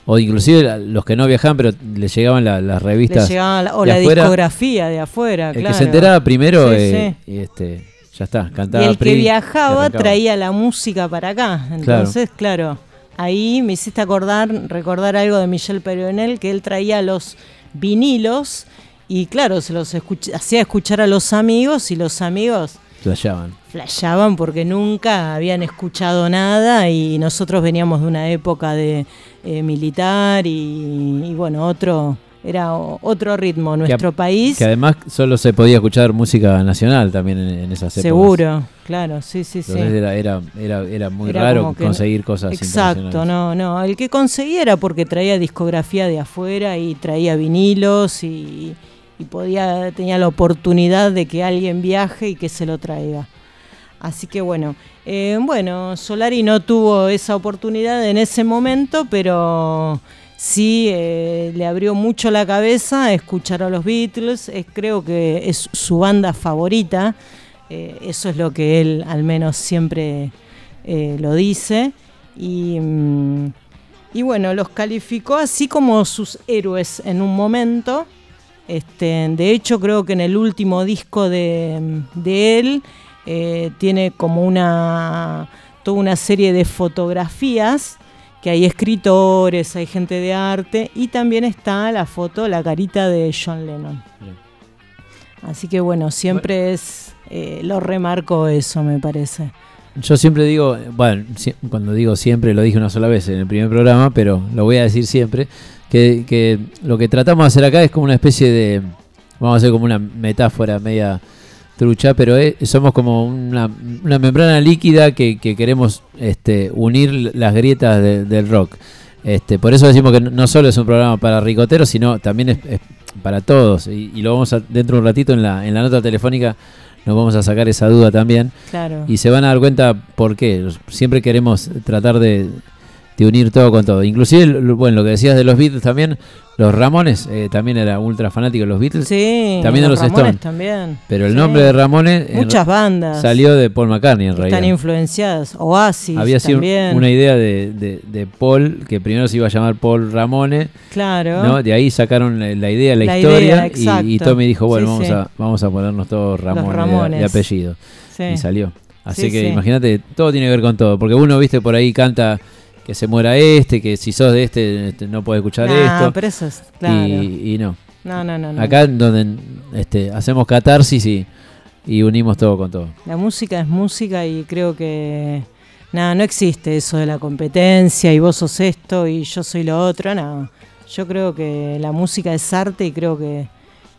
o inclusive los que no viajaban, pero les llegaban la- las revistas. llegaba la- o de la afuera. discografía de afuera, El claro. que se enteraba primero, Sí, eh, sí. y este, ya está, Y cantaba. el que y viajaba traía la música para acá. Entonces, claro. ahí me hiciste acordar, recordar algo de Michel Peronel, que él traía los vinilos y claro, se los escuch- hacía escuchar a los amigos y los amigos Flasheaban. flashaban porque nunca habían escuchado nada y nosotros veníamos de una época de eh, militar y, y bueno, otro era otro ritmo. Que Nuestro país, Que además solo se podía escuchar música nacional también en, en esas épocas. seguro, claro, sí, sí, sí. Era, era, era, era muy Era raro conseguir cosas Exacto, no, no. El que conseguía era porque traía discografía de afuera y traía vinilos y, y podía tenía la oportunidad de que alguien viaje y que se lo traiga. Así que bueno, eh, bueno, Solari no tuvo esa oportunidad en ese momento, pero sí eh, le abrió mucho la cabeza escuchar a los Beatles. Es, creo que es su banda favorita. Eh, eso es lo que él al menos siempre eh, lo dice. Y, mm, y bueno, los calificó así como sus héroes en un momento. Este, de hecho, creo que en el último disco de, de él tiene como una toda una serie de fotografías que hay escritores, hay gente de arte y también está la foto, la carita de John Lennon. Así que bueno, siempre es eh, lo remarco eso, me parece. Yo siempre digo, bueno, si- cuando digo siempre, lo dije una sola vez en el primer programa, pero lo voy a decir siempre, que, que lo que tratamos de hacer acá es como una especie de, vamos a hacer como una metáfora media trucha, pero es- somos como una, una membrana líquida que, que queremos este, unir las grietas de- del rock. Este, por eso decimos que no- no solo es un programa para ricoteros, sino también es, es para todos. Y, y lo vamos a, dentro de un ratito en la, en la nota telefónica, nos vamos a sacar esa duda también. Claro. Y se van a dar cuenta por qué. Siempre queremos tratar de, de unir todo con todo. Inclusive, bueno, lo que decías de los Beatles también, los Ramones, eh, también era ultra fanático de los Beatles. Sí, también de los Ramones Stones. también. Pero el Sí. nombre de Ramones Muchas bandas salió de Paul McCartney en realidad. están influenciadas. Oasis Había sido también. una idea de, de- de Paul, que primero se iba a llamar Paul Ramone. Claro. ¿no? De ahí sacaron la, la idea, la, La historia. idea, y- y, Tommy dijo, bueno, Sí, vamos, sí. A, vamos a ponernos todos Ramones, de- apellido. Y salió. Así Sí, que imagínate, todo tiene que ver con todo. Porque uno, viste, por ahí canta que se muera este, que si sos de este, este, no puedes escuchar Nah, esto. pero eso es- claro. y, y no. No, no, no, no. Acá donde este, hacemos catarsis y, y unimos todo con todo. La música es música y creo que nada, no existe eso de la competencia y vos sos esto y yo soy lo otro, no. Yo creo que la música es arte y creo que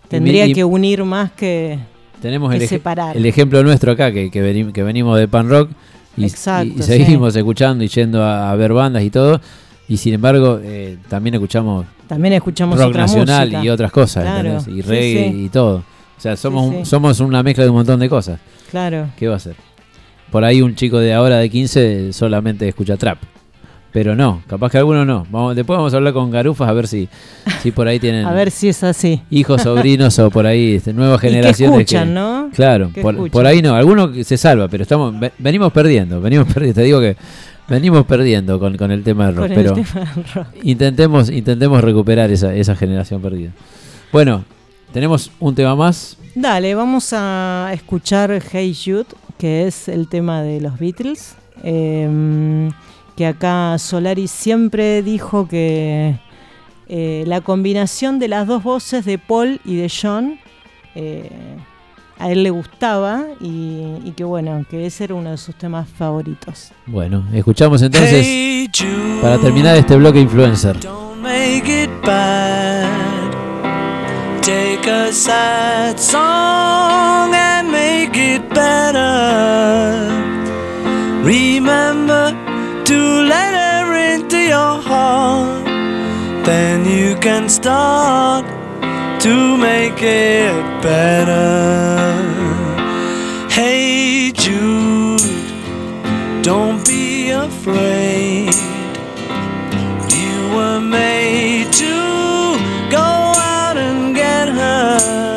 tendría y- que unir más que, Tenemos que el, separar. el ejemplo nuestro acá, que, que venimos de pan rock y, Exacto, y seguimos escuchando y yendo a, a ver bandas y todo. Y sin embargo, eh, también escuchamos También escuchamos rock otra nacional música. y otras cosas, Claro. Y reggae sí. y todo. O sea, somos, un- somos una mezcla de un montón de cosas. Claro. ¿Qué va a hacer? Por ahí un chico de ahora de 15 solamente escucha trap. Pero no, capaz que alguno no. Vamos, después vamos a hablar con Garufas a ver si, si por ahí tienen <laughs> A ver si es así. hijos, sobrinos o por ahí este, nuevas Y que generaciones. escuchan, ¿no? Claro, por, escuchan. por ahí no. Alguno que se salva, pero estamos ve- venimos perdiendo. Venimos <laughs> perdiendo. Te digo que venimos perdiendo con, con el tema del rock. Con el pero tema del rock. intentemos intentemos recuperar esa, esa generación perdida. Bueno, tenemos un tema más. Dale, vamos a escuchar Hey Jude, que es el tema de los Beatles. eh, que acá Solari siempre dijo que eh, la combinación de las dos voces de Paul y de John eh, a él le gustaba y, y que bueno, que ese era uno de sus temas favoritos. Bueno, escuchamos entonces Hey Jude, para terminar este bloque influencer. Don't make it bad. Take a sad song and make it better. Remember Then you can start to make it better. Hey Jude, don't be afraid. You were made to go out and get her.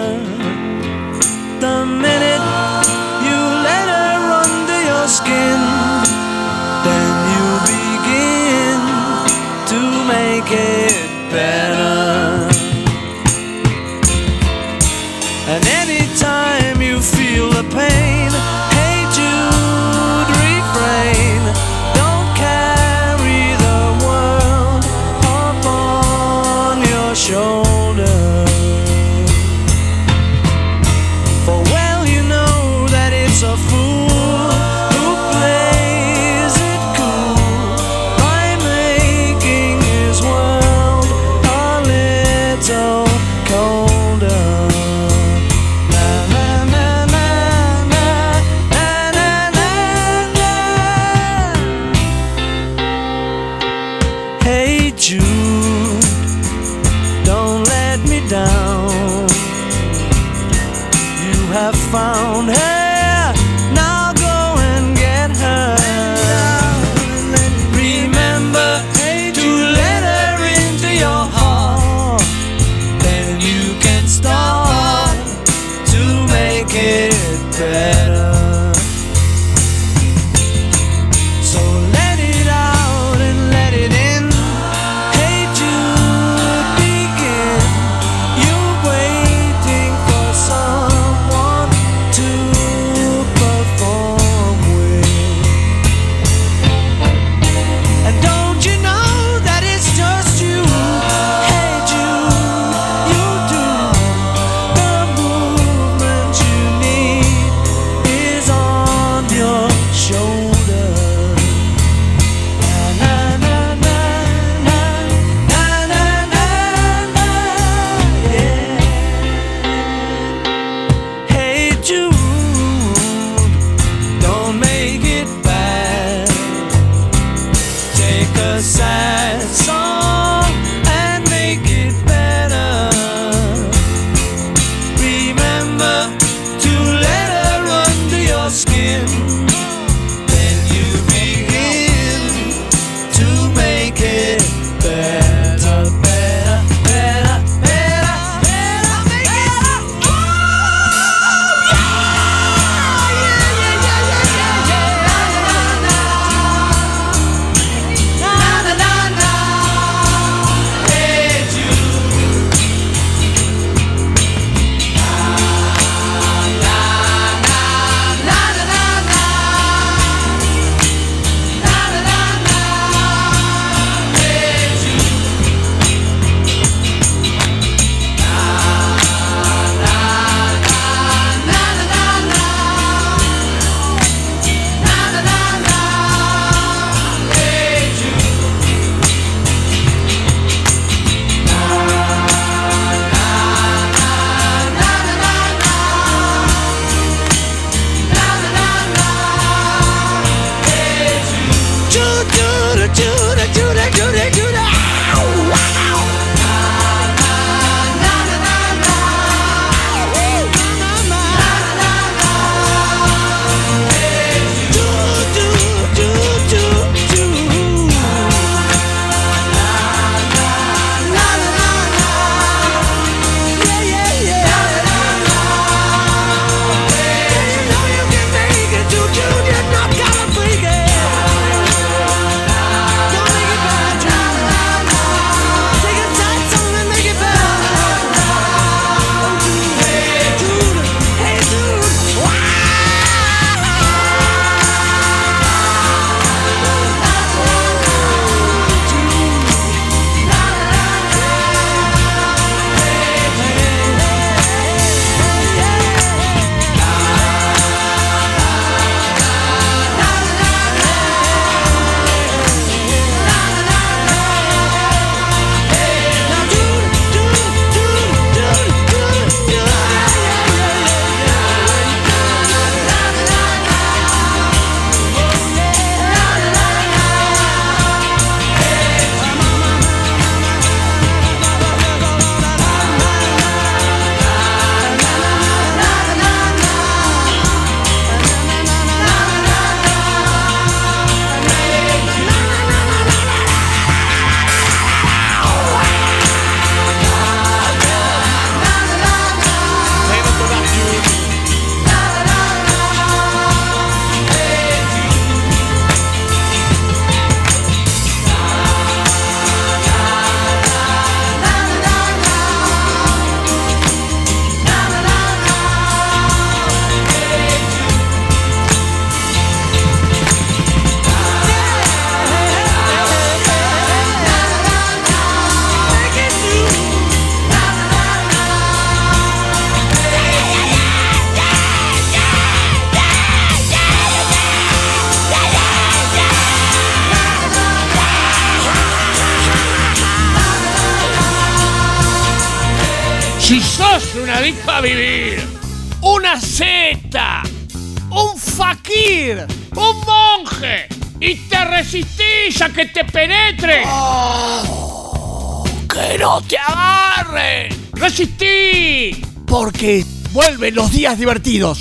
Vuelven los días divertidos.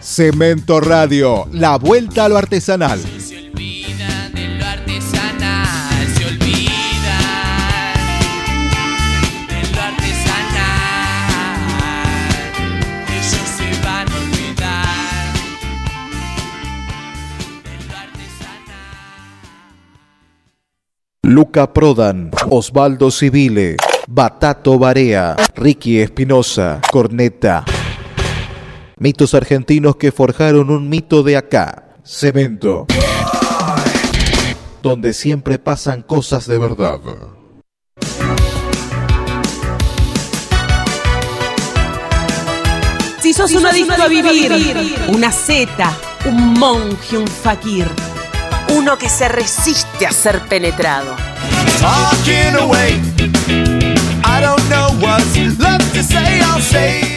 Cemento Radio, la vuelta a lo artesanal. Se olvida de lo artesanal, se olvida de lo artesanal. Ellos se van a olvidar de lo artesanal. Luca Prodan, Osvaldo Civile, Batato Barea, Ricky Espinosa, Corneta. Mitos argentinos que forjaron un mito de acá. Cemento. Donde siempre pasan cosas de verdad. Si sos un adicto a vivir, una seta, un monje, un fakir, uno que se resiste a ser penetrado. Talking away.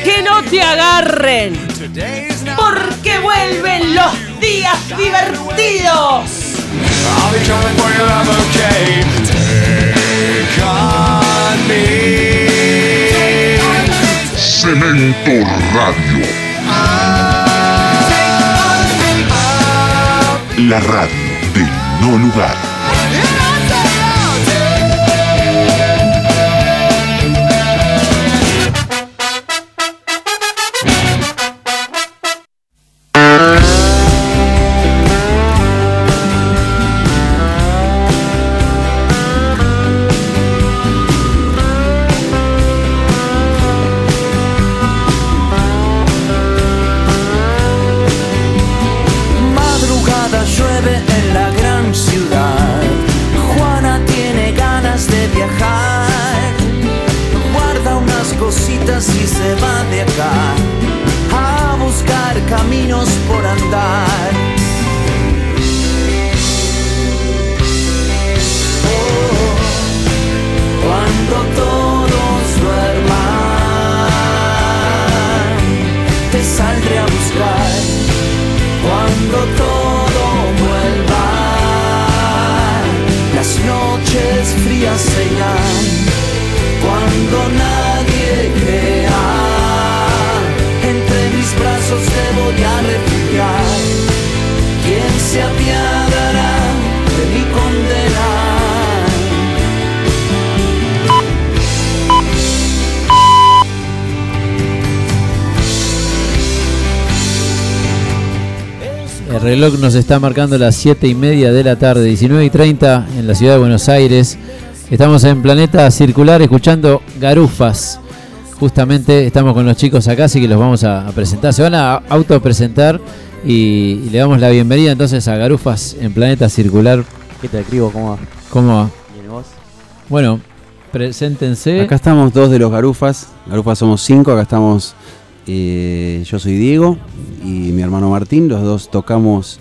Que no te agarren, porque vuelven los días divertidos. I'll be coming for your love, okay? Take on me. Cemento Radio. La radio del no lugar. El reloj nos está marcando las 7 y media de la tarde, 19 y 30 en la ciudad de Buenos Aires. Estamos en Planeta Circular escuchando Garufas. Justamente estamos con los chicos acá, así que los vamos a, a presentar. Se van a autopresentar y, y le damos la bienvenida entonces a Garufas en Planeta Circular. ¿Qué te escribo? ¿Cómo va? ¿Cómo va? ¿Bien vos? Bueno, preséntense. Acá estamos dos de los Garufas. Garufas somos cinco. Acá estamos. Eh, yo soy Diego y mi hermano Martín. Los dos tocamos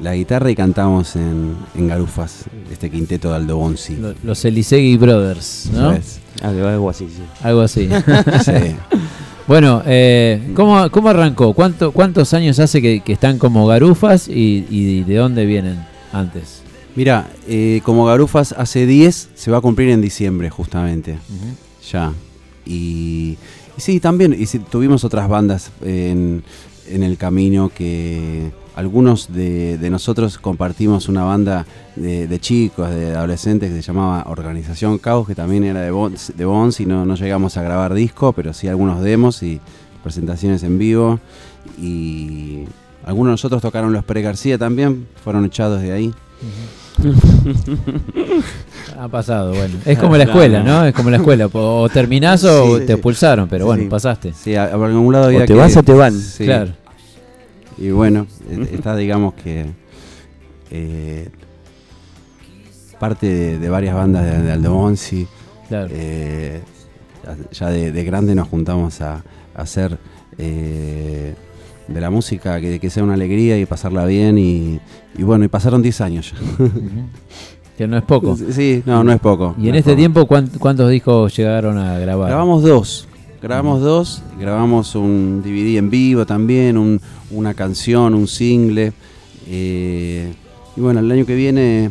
la guitarra y cantamos en, en Garufas, este quinteto de Aldo Bonzi. Lo- Los Elisegui Brothers, ¿no? Algo, así, sí. Algo así. <laughs> Sí. Bueno, eh, ¿cómo, cómo arrancó? ¿Cuánto, ¿Cuántos años hace que, que están como garufas y, y de dónde vienen antes? Mira, eh, como Garufas hace 10, se va a cumplir en diciembre justamente. Ya. Y sí, también y sí, tuvimos otras bandas en, en el camino que algunos de, nosotros compartimos una banda de, chicos, de adolescentes que se llamaba Organización Caos, que también era de Bons, de Bons y no, no llegamos a grabar disco, pero sí algunos demos y presentaciones en vivo. Y algunos de nosotros tocaron los Pere García también, fueron echados de ahí. <laughs> <laughs> Ha pasado, bueno. Es como la escuela, ¿no? Es como la escuela. <laughs> O terminás o Sí, te expulsaron, pero Sí, bueno, sí. pasaste. Sí, a, algún lado había O te que- vas o te van. Sí. Claro. Y bueno, eh, está digamos que eh, parte de, de varias bandas de, de Aldo Bonzi. Claro. Eh, ya de, de grande nos juntamos a, a hacer eh, de la música que, que sea una alegría y pasarla bien y, y bueno, y pasaron 10 años ya. <laughs> Que no es poco. Sí, no, no es poco. Y No en es este poco. tiempo, ¿cuán- ¿cuántos discos llegaron a grabar? Grabamos dos. Grabamos dos, grabamos un DVD en vivo también, un- una canción, un single. eh, y bueno, el año que viene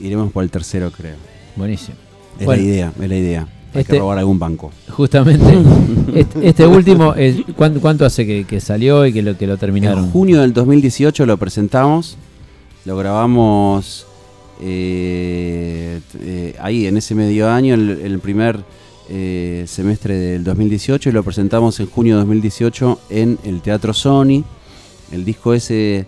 iremos por el tercero, creo. Buenísimo. Es Bueno. la idea, es la idea. Hay Este- que robar algún banco. Justamente. <laughs> este, este último, es- ¿cuán- ¿cuánto hace que, que salió y que lo, que lo terminaron? En junio del 2018 lo presentamos, lo grabamos eh, eh, ahí, en ese medio año, el, el primer eh, semestre del 2018, y lo presentamos en junio de 2018 en el Teatro Sony. El disco ese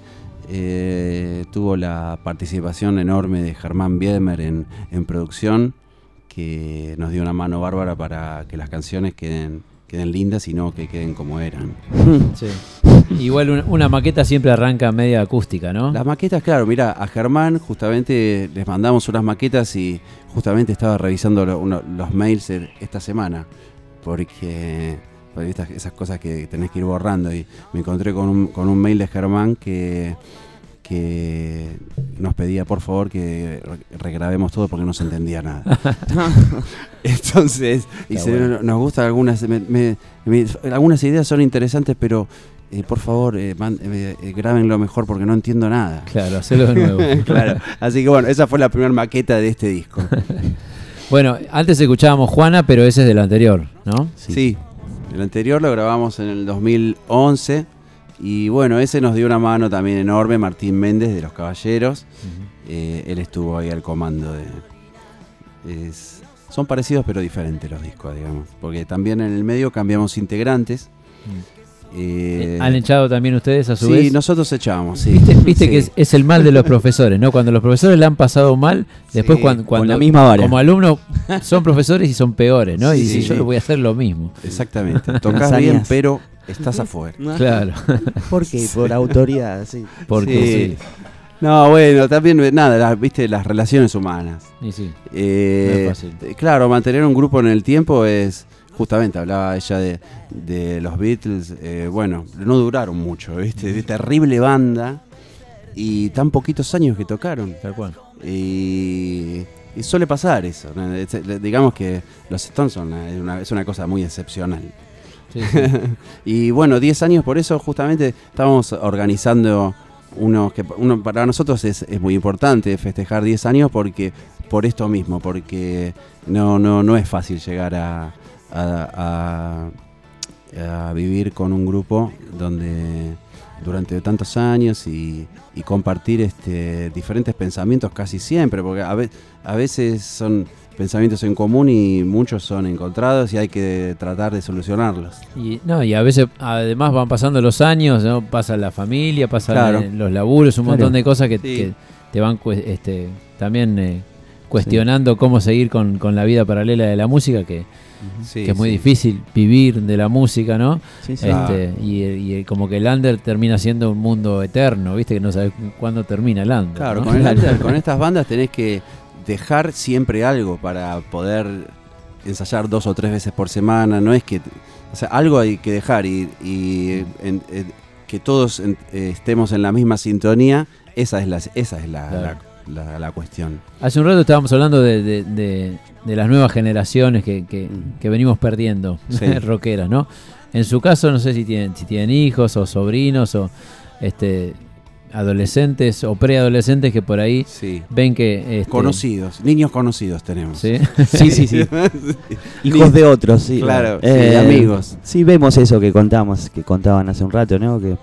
tuvo la participación enorme de Germán Biemer en, en producción, que nos dio una mano bárbara para que las canciones queden, queden lindas y no que queden como eran. <laughs> Sí. <laughs> Igual una, una maqueta siempre arranca media acústica, ¿no? Las maquetas, claro, mira, a Germán justamente les mandamos unas maquetas y justamente estaba revisando lo- uno- los mails e- esta semana, porque, esas cosas que tenés que ir borrando y me encontré con un, con un mail de Germán que, que nos pedía por favor que re- regrabemos todo porque no se entendía nada. <laughs> <laughs> Entonces, bueno. "No- nos gustan algunas, me- me- me- algunas ideas son interesantes, pero eh, por favor, eh, man- eh, eh, grábenlo mejor porque no entiendo nada. Claro, hacelo de nuevo. <laughs> claro. Así que bueno, esa fue la primera maqueta de este disco. Bueno, antes escuchábamos Juana, pero ese es de lo anterior, ¿no? Sí. El anterior lo grabamos en el 2011 y bueno, ese nos dio una mano también enorme, Martín Méndez de Los Caballeros. Eh, él estuvo ahí al comando de... es- son parecidos pero diferentes los discos, digamos, porque también en el medio cambiamos integrantes. Eh, ¿Han echado también ustedes a su sí, vez? nosotros echamos, sí. Viste, viste Sí. que es, es el mal de los profesores, ¿no? Cuando los profesores la han pasado mal, después Sí, cuando, cuando la misma vara. como alumnos son profesores y son peores, ¿no? y Sí. dicen, yo lo voy a hacer lo mismo. Exactamente. <laughs> Tocas bien, pero estás afuera. Claro. <laughs> ¿Por qué? Por autoridad, sí. Porque sí. No, bueno, también, nada, las- viste, las relaciones humanas. Y sí. Eh, No es fácil. eh, Claro, mantener un grupo en el tiempo es, justamente, hablaba ella de, de los Beatles, eh, bueno, no duraron mucho, viste, de terrible banda y tan poquitos años que tocaron. Tal cual. Y, y suele pasar eso, ¿no? Es- eh, digamos que los Stones son una, es una cosa muy excepcional. <laughs> Y bueno, 10 años por eso justamente estábamos organizando uno que uno para nosotros es, muy importante festejar 10 años porque por esto mismo, porque no, no, no es fácil llegar a- a vivir con un grupo donde durante tantos años y, y compartir este, diferentes pensamientos casi siempre, porque a, ve- a veces son pensamientos en común y muchos son encontrados y hay que tratar de solucionarlos. Y, no, y a veces además van pasando los años, ¿no? Pasa la familia, pasan Claro. eh, los laburos, un Claro. montón de cosas que, Sí. que te van este, también eh, cuestionando cómo seguir con, con la vida paralela de la música, que, Sí, que es muy difícil vivir de la música, ¿no? Sí, sí. Este, y, y como que el under termina siendo un mundo eterno, ¿viste? Que no sabes cuándo termina el under. Claro, ¿no? con, <laughs> el under, con estas bandas tenés que dejar siempre algo para poder ensayar dos o tres veces por semana. No es que. O sea, algo hay que dejar y, y en- en- que todos en- estemos en la misma sintonía. Esa es la, esa es la, Claro. la- la- la cuestión. Hace un rato estábamos hablando de, de- de- de las nuevas generaciones que, que- que venimos perdiendo, Sí. <laughs> rockeras, ¿no? En su caso, no sé si tienen, si tienen hijos o sobrinos o este adolescentes o preadolescentes que por ahí Sí. ven que... este, Conocidos, niños conocidos tenemos. <laughs> ¿Sí? Sí, sí, sí. Hijos de otros, sí. Claro, sí, Eh, amigos. Sí, vemos eso que contamos, que contaban hace un rato, ¿no? Que,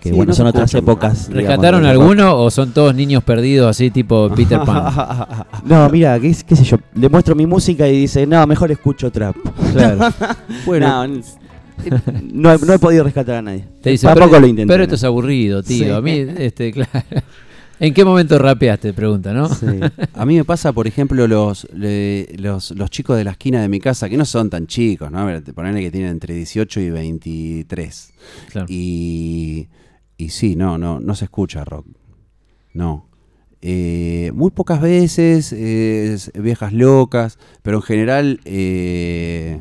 que Sí, bueno, no son otras épocas. digamos, ¿Rescataron alguno o son todos niños perdidos así tipo <laughs> Peter Pan? No, mira, qué, qué sé yo, le muestro mi música y dice, no, mejor escucho trap. Claro. <laughs> bueno, no, <laughs> no he, no he podido rescatar a nadie. Te dice, Tampoco pero, lo intenté. pero esto es aburrido, tío. Sí. A mí, este, <laughs> claro. ¿En qué momento rapeaste? Pregunta, ¿no? A mí me pasa, por ejemplo, los, le- los, los chicos de la esquina de mi casa, que no son tan chicos, ¿no? A ver, te ponen que tienen entre 18 y 23. Claro. Y, y sí, no, no, no se escucha rock. No. Eh, muy pocas veces, eh, es- viejas locas, pero en general, eh,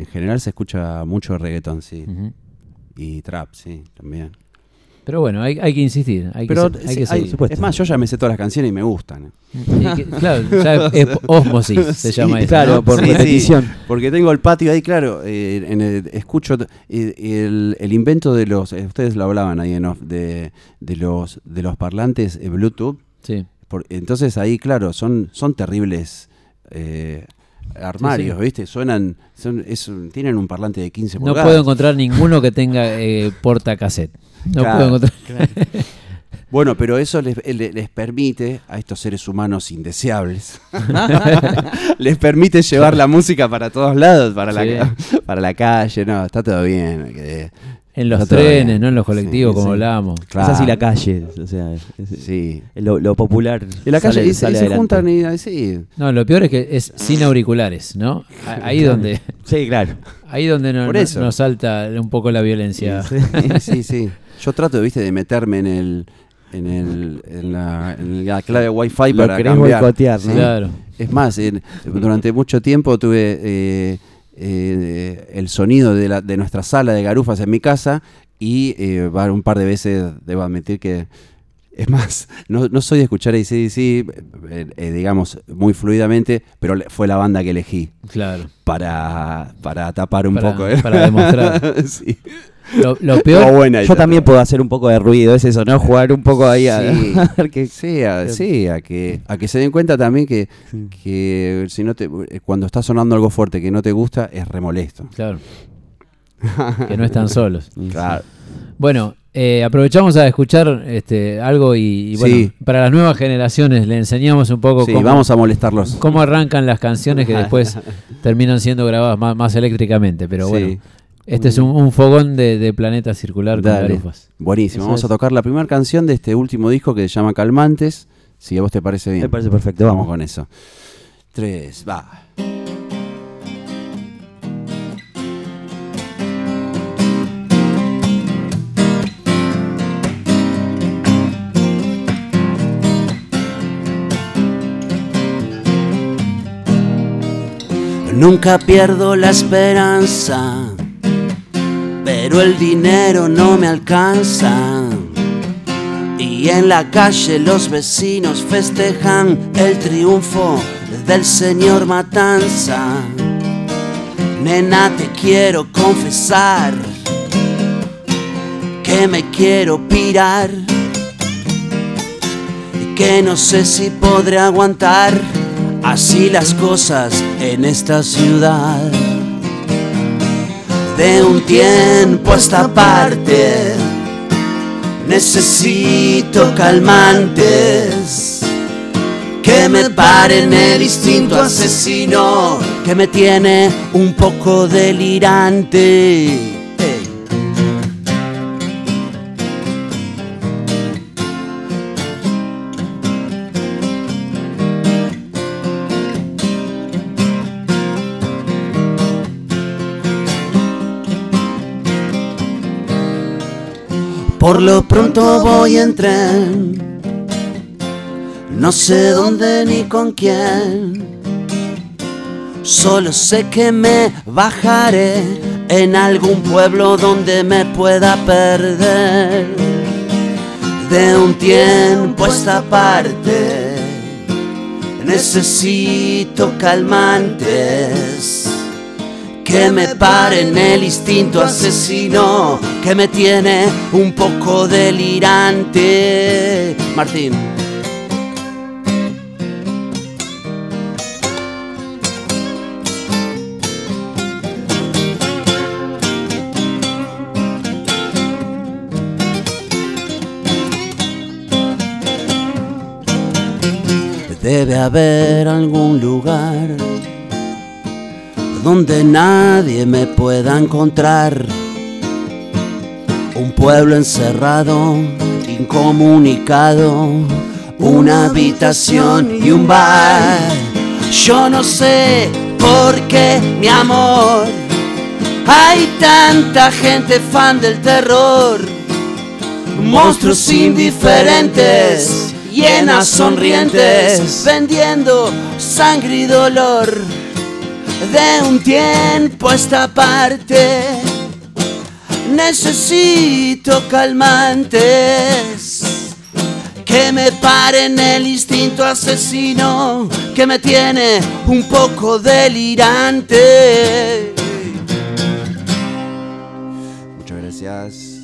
en general se escucha mucho reggaetón, sí. Y trap, sí, también. Pero bueno, hay, hay que insistir. Hay Pero que, hay que hay- es más, yo ya me sé todas las canciones y me gustan. Y que- claro, ya <laughs> es osmosis, se llama eso, claro, ¿no? por Sí, repetición. porque tengo el patio ahí, claro, eh, en el- escucho eh, el, el invento de los, eh, ustedes lo hablaban ahí en off, de, de los de los parlantes eh, Bluetooth. Sí. Por- entonces ahí, claro, son, son terribles eh, armarios, Sí, sí. ¿viste? Suenan, son, es tienen un parlante de 15 No pulgadas. puedo encontrar ninguno que tenga eh, porta cassette. No Claro, puedo encontrar. Bueno, pero eso les, le- les permite a estos seres humanos indeseables, <laughs> les permite llevar la música para todos lados, para, la, Sí. para la calle, no, está todo bien. En los trenes, no en los colectivos, Sí, como sí. hablábamos. Es así la calle, o sea, es- es- Sí. lo, lo popular. En la calle sale- y se, sale y se adelante. juntan y así. No, lo peor es que es sin auriculares, ¿no? Ahí donde, Sí, claro. ahí donde no- Por no- nos salta un poco la violencia. Sí, sí, sí. Yo trato, viste, de meterme en el en el en la, en la clave Wi-Fi Lo para cambiar. boicotear, ¿no? Claro. Es más, en- durante mucho tiempo tuve eh, eh, el sonido de, la, de nuestra sala de garufas en mi casa y eh, un par de veces debo admitir que es más, no, no soy de escuchar ACDC, eh, eh, digamos, muy fluidamente, pero fue la banda que elegí Claro. para, para tapar un Para- poco. ¿eh? para demostrar. <laughs> Sí. Lo, lo peor, No, buena Yo también puedo hacer un poco de ruido, es eso, ¿no? Jugar un poco ahí a, Sí. <laughs> a ver qué. Sí, a, sí, a que, a que se den cuenta también que, que si no te, eh, cuando está sonando algo fuerte que no te gusta, es remolesto. Claro. <laughs> que no están solos. Claro. Bueno, eh, aprovechamos a escuchar este, algo y, y bueno, Sí. para las nuevas generaciones le enseñamos un poco Sí, cómo, vamos a molestarlos. cómo arrancan las canciones que después <laughs> terminan siendo grabadas más, más eléctricamente. Pero Sí. Este es un, un fogón de, de planeta circular con Dale. garufas. Buenísimo. Eso vamos es. a tocar la primera canción de este último disco que se llama Calmantes. Si a vos te parece bien. Me parece perfecto, Vamos vamos. con eso. Tres, va. Nunca pierdo la esperanza, pero el dinero no me alcanza. Y en la calle los vecinos festejan el triunfo del señor Matanza. Nena, te quiero confesar que me quiero pirar. Y que no sé si podré aguantar así las cosas en esta ciudad. De un tiempo a esta parte necesito calmantes que me paren el instinto asesino que me tiene un poco delirante. Por lo pronto voy en tren, no sé dónde ni con quién. Solo sé que me bajaré en algún pueblo donde me pueda perder. De un tiempo esta parte necesito calmantes que me paren el instinto asesino que me tiene un poco delirante. Martín. Debe haber algún lugar donde nadie me pueda encontrar. Un pueblo encerrado, incomunicado, una habitación y un bar. Yo no sé por qué, mi amor, hay tanta gente fan del terror. Monstruos indiferentes, llenas sonrientes, vendiendo sangre y dolor de un tiempo a esta parte Necesito calmantes que me paren el instinto asesino que me tiene un poco delirante. Muchas gracias.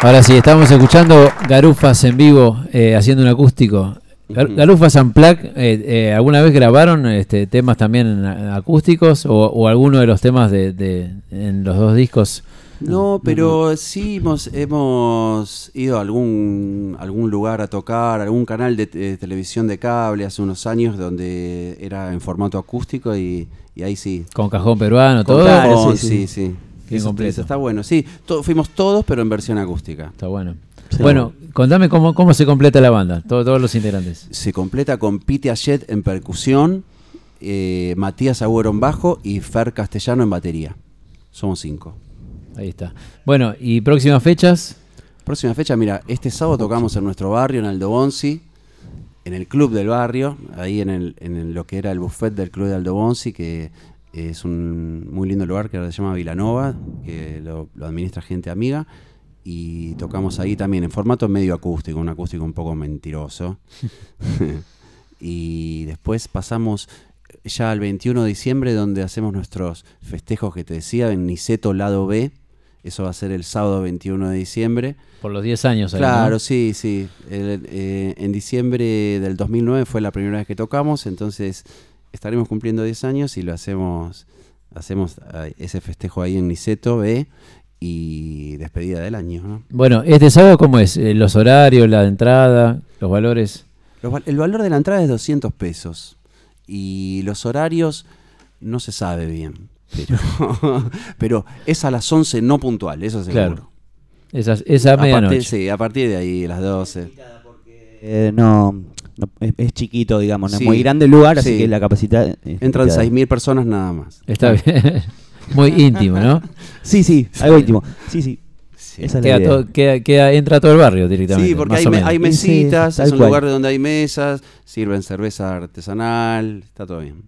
Ahora sí, estamos escuchando Garufas en vivo eh, haciendo un acústico. Gar- Garufas Unplugged, eh, eh, ¿alguna vez grabaron este, temas también acústicos o, o alguno de los temas de, de- en los dos discos? No, pero sí hemos, hemos ido a algún, algún lugar a tocar, algún canal de, te- televisión de cable hace unos años donde era en formato acústico y, y ahí sí. Con cajón peruano, Con todo. cajón, sí, sí. Eso- completo. eso está bueno, sí. to- fuimos todos, pero en versión acústica. Está bueno. Bueno, contame cómo, cómo se completa la banda, todo- todos los integrantes. Se completa con Pete Ayet en percusión, eh, Matías Agüero en bajo y Fer Castellano en batería. Somos cinco. Ahí está. Bueno, ¿y próximas fechas? Próxima fecha, mira, este sábado tocamos en nuestro barrio, en Aldo Bonzi, en el club del barrio, ahí en, el, en el- lo que era el buffet del club de Aldo Bonzi, que es un muy lindo lugar que ahora se llama Vilanova, que lo, lo administra gente amiga, y tocamos ahí también en formato medio acústico, un acústico un poco mentiroso. <laughs> y después pasamos ya al 21 de diciembre, donde hacemos nuestros festejos que te decía, en Niceto Lado B. Eso va a ser el sábado 21 de diciembre. Por los 10 años ahí, Claro, ¿no? sí, sí. El- eh, en diciembre del 2009 fue la primera vez que tocamos, entonces estaremos cumpliendo 10 años y lo hacemos, hacemos eh, ese festejo ahí en Niceto B y despedida del año. ¿no? Bueno, ¿este sábado cómo es? Eh, ¿Los horarios, la entrada, los valores? Los el valor de la entrada es 200 pesos y los horarios no se sabe bien, pero, <laughs> pero es a las 11 no puntual, eso seguro. Claro. Esa, esa A partir- medianoche. sí, a partir de ahí, las 12. Eh, no, no, es, es chiquito, digamos, no Sí. es muy grande el lugar, así Sí. que la capacidad... Entran limitada. 6.000 personas nada más. Está bien. Muy íntimo, ¿no? <laughs> Sí, sí, algo íntimo. Sí, sí. Esa es la Queda idea. todo- queda- queda- entra todo el barrio directamente. Sí, porque más hay, o me- menos. hay mesitas, es un cual. lugar donde hay mesas, sirven cerveza artesanal, está todo bien.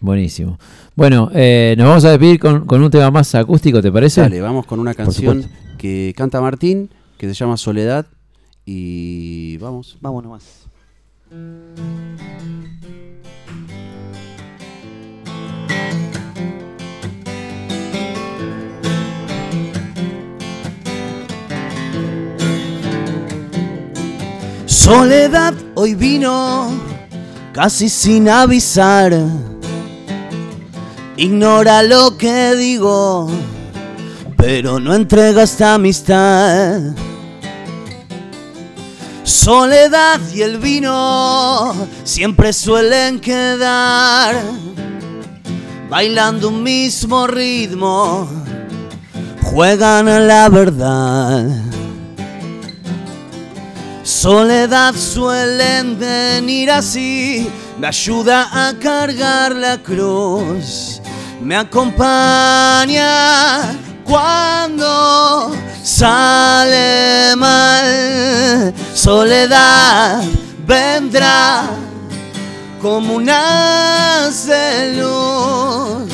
Buenísimo. Bueno, eh, nos vamos a despedir con, con un tema más acústico, ¿te parece? Dale, vamos con una canción que canta Martín, que se llama Soledad, y vamos. Vamos nomás. Soledad hoy vino casi sin avisar. Ignora lo que digo, pero no entrega esta amistad. Soledad y el vino siempre suelen quedar bailando un mismo ritmo, juegan a la verdad. Soledad suelen venir así, me ayuda a cargar la cruz, me acompaña cuando sale mal. Soledad vendrá como un haz de luz.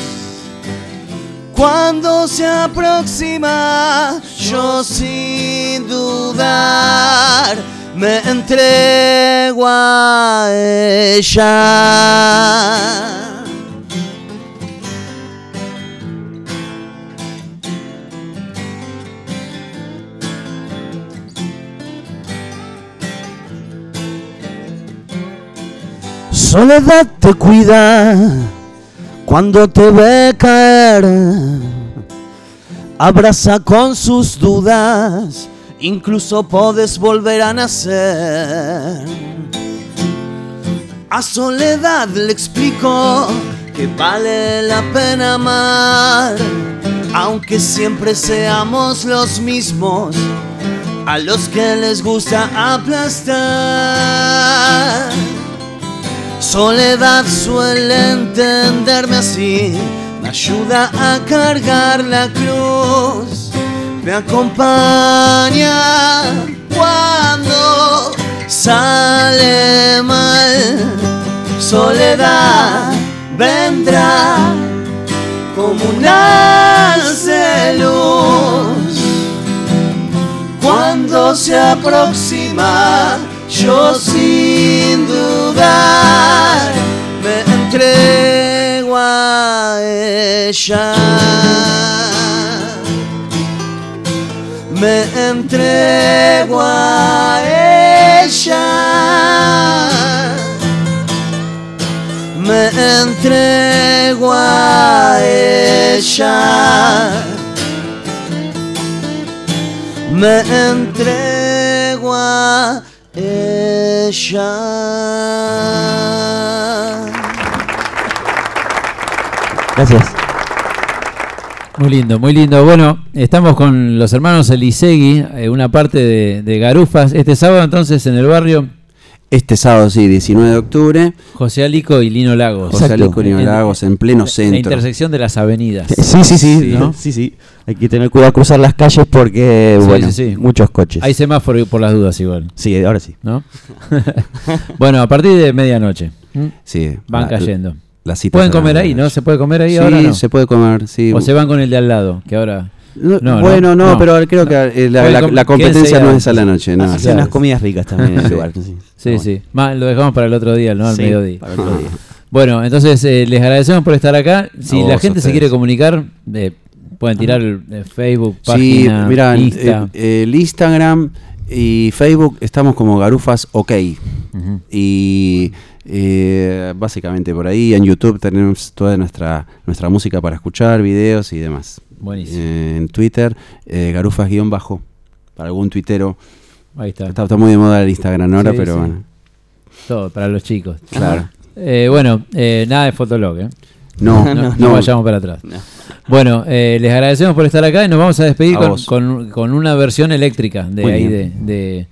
Cuando se aproxima, yo sin dudar me entrego ella. Soledad te cuida cuando te ve caer. Abraza con sus dudas, incluso puedes volver a nacer. A Soledad le explico que vale la pena amar, aunque siempre seamos los mismos, a los que les gusta aplastar. Soledad suele entenderme así, me ayuda a cargar la cruz, me acompaña cuando sale mal. Soledad vendrá como un de luz. Cuando se aproxima, yo sin dudar me entrego a ella. Me entrego a ella. Me entrego a ella. Me entrego a ella. Gracias. Muy lindo, muy lindo. Bueno, estamos con los hermanos Elisegui, eh, una parte de, de Garufas. Este sábado entonces en el barrio Este sábado, sí, 19 de octubre. José Alico y Lino Lagos. José Alico y Lino Lagos, en pleno La centro. intersección de las avenidas. Sí, sí, sí, ¿no? sí, sí. Hay que tener cuidado a cruzar las calles porque, Sí, bueno, sí, sí. muchos coches. Hay semáforo por las dudas igual. Sí, ahora sí. ¿No? <laughs> bueno, a partir de medianoche. ¿m? Sí. Van la- cayendo. Las citas Pueden comer ahí. ¿no? ¿Se puede comer ahí Sí, ahora? No? se puede comer, sí. O se van con el de al lado, que ahora. No, No, bueno, no, no. pero creo que eh, la, competencia no es a la noche. No. Hacen unas comidas ricas también en el <laughs> lugar. Sí. Sí, sí. Más, lo dejamos para el otro día, ¿no? Al Sí, mediodía. para el otro día. Bueno, entonces eh, les agradecemos por estar acá. Si la gente se quiere comunicar, eh, pueden tirar el, eh, Facebook, Sí, página, mira, Insta. eh, el Instagram y Facebook estamos como Garufas OK. Y eh, básicamente por ahí en YouTube tenemos toda nuestra, nuestra música para escuchar, videos y demás. Buenísimo. Eh, en Twitter, eh, Garufas-bajo, para algún tuitero. Ahí está. Está, está muy de moda el Instagram ahora, Sí, pero sí. bueno. Todo para los chicos. Claro. <laughs> Eh, bueno, eh, nada de Fotolog, ¿eh? No, no, no, no no. vayamos para atrás. Bueno, eh, les agradecemos por estar acá y nos vamos a despedir A con, con- con una versión eléctrica de Muy ahí de, bien. de, de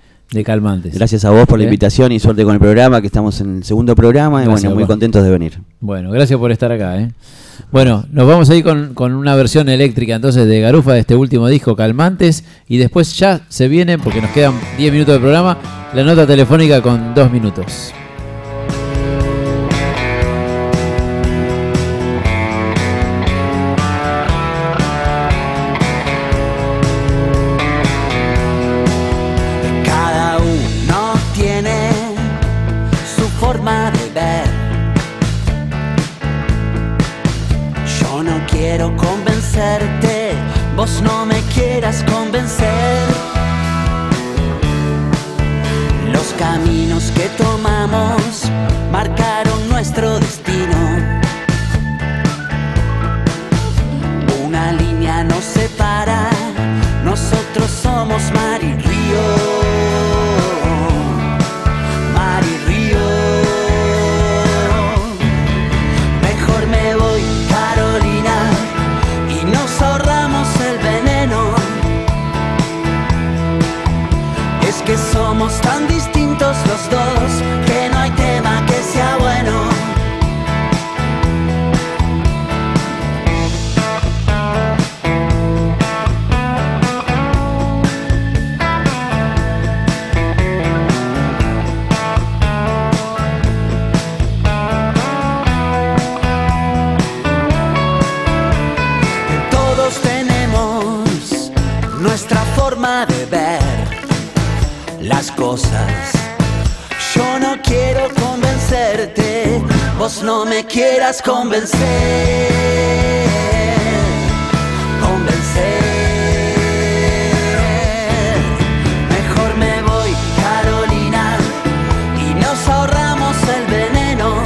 Calmantes. Gracias a vos por la invitación y suerte con el programa, que estamos en el segundo programa y Gracias, bueno, muy papá. contentos de venir. Bueno, gracias por estar acá. ¿eh? Bueno, nos vamos a ir con, con una versión eléctrica entonces de Garufa de este último disco, Calmantes, y después ya se viene, porque nos quedan 10 minutos de programa, la nota telefónica con 2 minutos. No me quieras convencer. Los caminos que tomamos marcaron nuestro destino. Una línea nos separa, nosotros somos mar y río. Dos que no hay tema que sea bueno. Todos tenemos nuestra forma de ver las cosas. Quiero convencerte, vos no me quieras convencer. Convencer. Mejor me voy, Carolina, y nos ahorramos el veneno.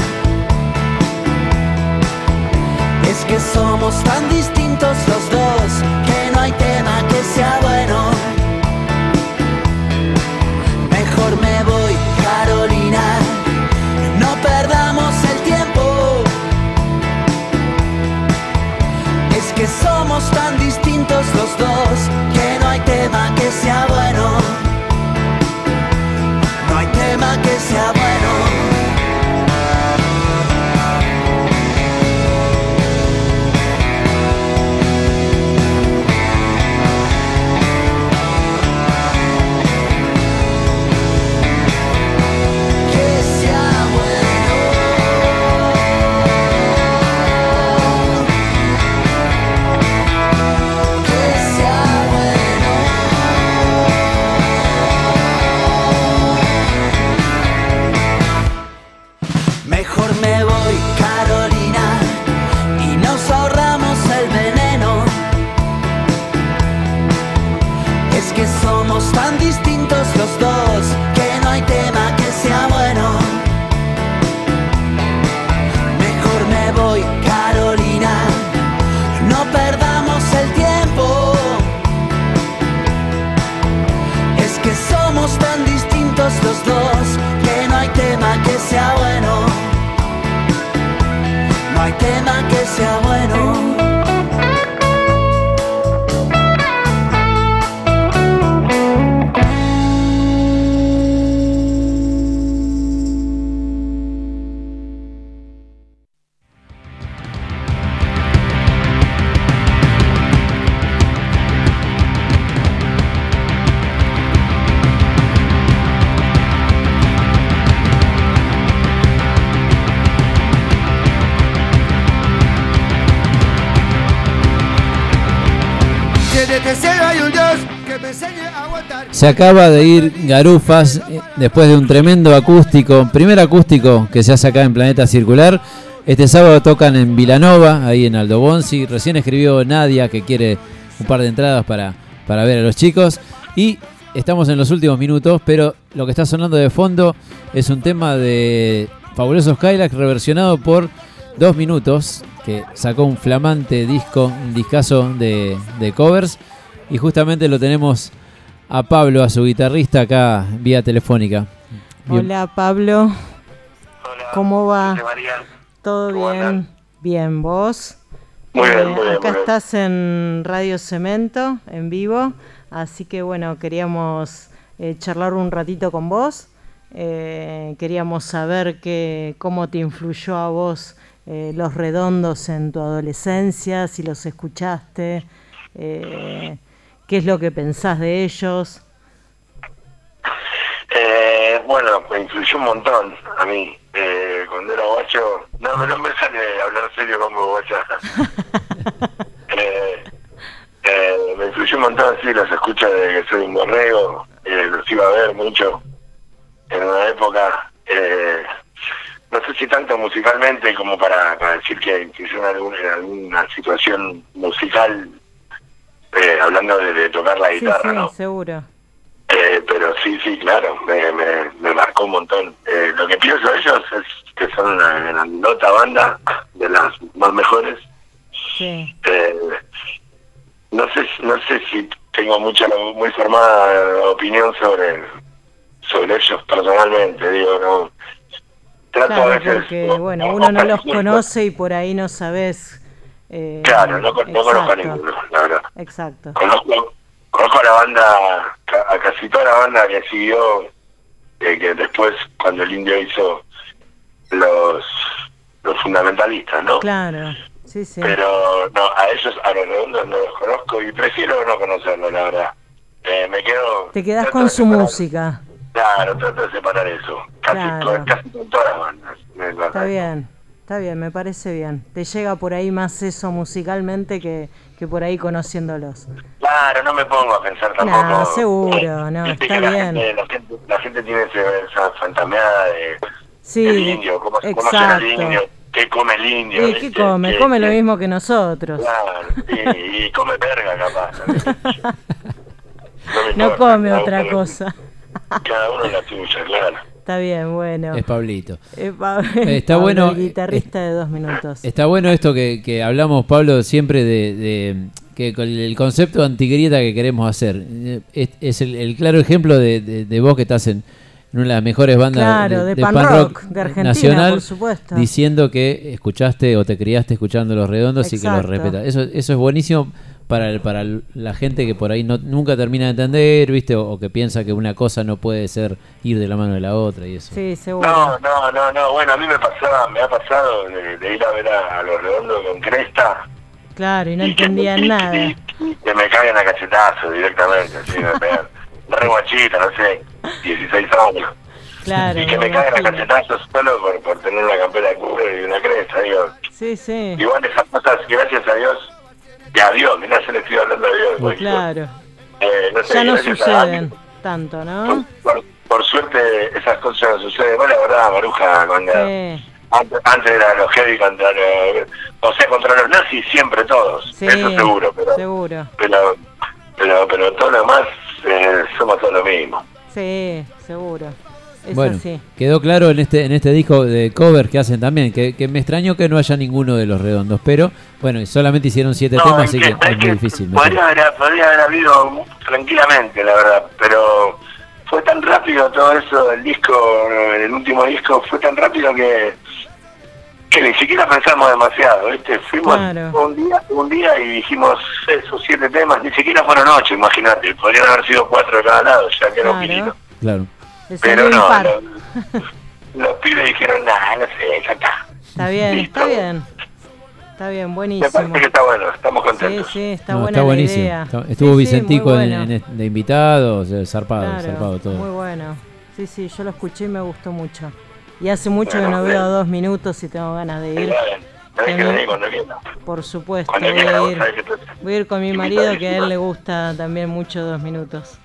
Es que somos tan distintos los dos somos tan distintos los dos que no hay tema Se acaba de ir Garufas eh, después de un tremendo acústico, primer acústico que se hace acá en Planeta Circular. Este sábado tocan en Vilanova, ahí en Aldo Bonzi. Recién escribió Nadia que quiere un par de entradas para, para ver a los chicos. Y estamos en los últimos minutos, pero lo que está sonando de fondo es un tema de Fabulosos Skylax reversionado por Dos Minutos, que sacó un flamante disco, un discazo de covers. Y justamente lo tenemos a Pablo, a su guitarrista, acá vía telefónica. Bien. Hola Pablo. ¿Cómo va? ¿Todo bien? Bien, ¿vos? Muy bien, Eh, muy bien, Acá muy bien. estás en Radio Cemento, en vivo. Así que bueno, queríamos eh, charlar un ratito con vos. Eh, queríamos saber que, cómo te influyó a vos eh, Los Redondos en tu adolescencia, si los escuchaste, eh, qué es lo que pensás de ellos. Eh, bueno, me influyó un montón a mí. Eh, cuando era guacho, no, no me sale hablar serio como guacha. <laughs> eh, eh, me influyó un montón, sí, los escucho desde que soy un borrego. Eh, los iba a ver mucho en una época. Eh, no sé si tanto musicalmente como para, para decir que influyó en alguna, en alguna situación musical, eh, hablando de, de tocar la Sí, guitarra, sí, ¿no? seguro. Eh, pero sí, sí, claro, me, me, me marcó un montón. Eh, lo que pienso de ellos es que son una grandota banda, de las más mejores. Sí. Eh, no sé no sé si tengo mucha muy formada opinión sobre sobre ellos personalmente, digo, no. Trato a Claro, veces... porque o- bueno, uno no los conoce y por ahí no sabes. Eh, Claro, no, no conozco a ninguno, la verdad. Exacto. Conozco, conozco a la banda, a casi toda la banda que siguió, eh, que después, cuando el indio hizo los, los fundamentalistas, ¿no? Claro, sí, sí. Pero no, a ellos, a los redondos no los conozco y prefiero no conocerlos, la verdad. Eh, me quedo. Te trato con su separar- música. Claro, trato de separar eso. Casi, Claro. con, casi con todas las bandas. Está bien, está bien, me parece bien. Te llega por ahí más eso musicalmente que, que por ahí conociéndolos. Claro, no me pongo a pensar tampoco. No, seguro, no, está la bien. gente, la, gente, la gente tiene esa fantameada de Sí, indio, cómo, cómo será el exacto. indio, qué come el indio. ¿Y qué come? Come lo mismo que nosotros. Claro, y, y come verga capaz. No, <laughs> come otra cosa. Cada uno la suya, claro. Está bien, bueno. Es Pablito. <laughs> Eh, Pa- Eh, está Pablo, bueno, el guitarrista de dos minutos. Está bueno esto que, que hablamos, Pablo, siempre de, de- que con el concepto de antigrieta que queremos hacer. Eh, Es, es el, el claro ejemplo de, de- de vos que estás en, una de las mejores bandas Claro, de pan rock, de Argentina, nacional, por supuesto. diciendo que escuchaste o te criaste escuchando Los Redondos y que los Exacto. respetas. Eso, eso es buenísimo para, el- para la gente que por ahí no, nunca termina de entender, ¿viste? O, o que piensa que una cosa no puede ser ir de la mano de la otra y eso. Sí, seguro. No, no, no, no. Bueno, a mí me pasaba, me ha pasado de, de ir a ver a, a los redondos con cresta Claro, y no entendían nada. que me caigan a cachetazos directamente, así me pegan. <laughs> Re guachita, no sé, 16 años. Claro. y que me caigan a cachetazos solo por, por tener una campera de cubre y una cresta, digo. Sí, sí. Igual esas cosas, gracias a Dios, y a Dios, mirá, yo le estoy hablando a Dios. porque, Claro. eh, no sé, Ya no a- suceden tanto, ¿no? por, por suerte esas cosas no suceden. Bueno, la verdad, Maruja, cuando Sí. antes, antes era los heavy contra los, o sea, contra los nazis siempre todos, Sí, eso seguro, pero, seguro. pero, pero, pero todo lo demás eh, somos todos lo mismo. Sí, seguro. Es bueno, así. quedó claro en este en este disco de covers que hacen también, que, que me extrañó que no haya ninguno de los redondos, pero bueno, y solamente hicieron siete No, temas, es así que- que es muy difícil. Podría haber, podría haber habido tranquilamente, la verdad, pero fue tan rápido todo eso del disco, el último disco, fue tan rápido que que ni siquiera pensamos demasiado, ¿viste? Fuimos Claro. un día un día y dijimos esos siete temas, ni siquiera fueron ocho, imagínate, podrían haber sido cuatro de cada lado, ya que era un. Claro. Le Pero no, los, los pibes dijeron, nah, no sé, ya está. Está bien, Listo. está bien. Está bien, Me buenísimo. parece que está bueno, estamos Sí, contentos. sí, está No, buena está la buenísimo. idea. Sí, Estuvo sí, Vicentico en- bueno. en- de invitado, o sea, zarpado, Claro, zarpado todo. Muy bueno. Sí, sí, yo lo escuché y me gustó mucho. Y hace mucho que no veo dos minutos y tengo ganas de ir. Tenés que Tengo- venir cuando quieras. Por supuesto, Cuando voy a ir. Voy a ir con mi marido que a él le gusta también mucho dos minutos.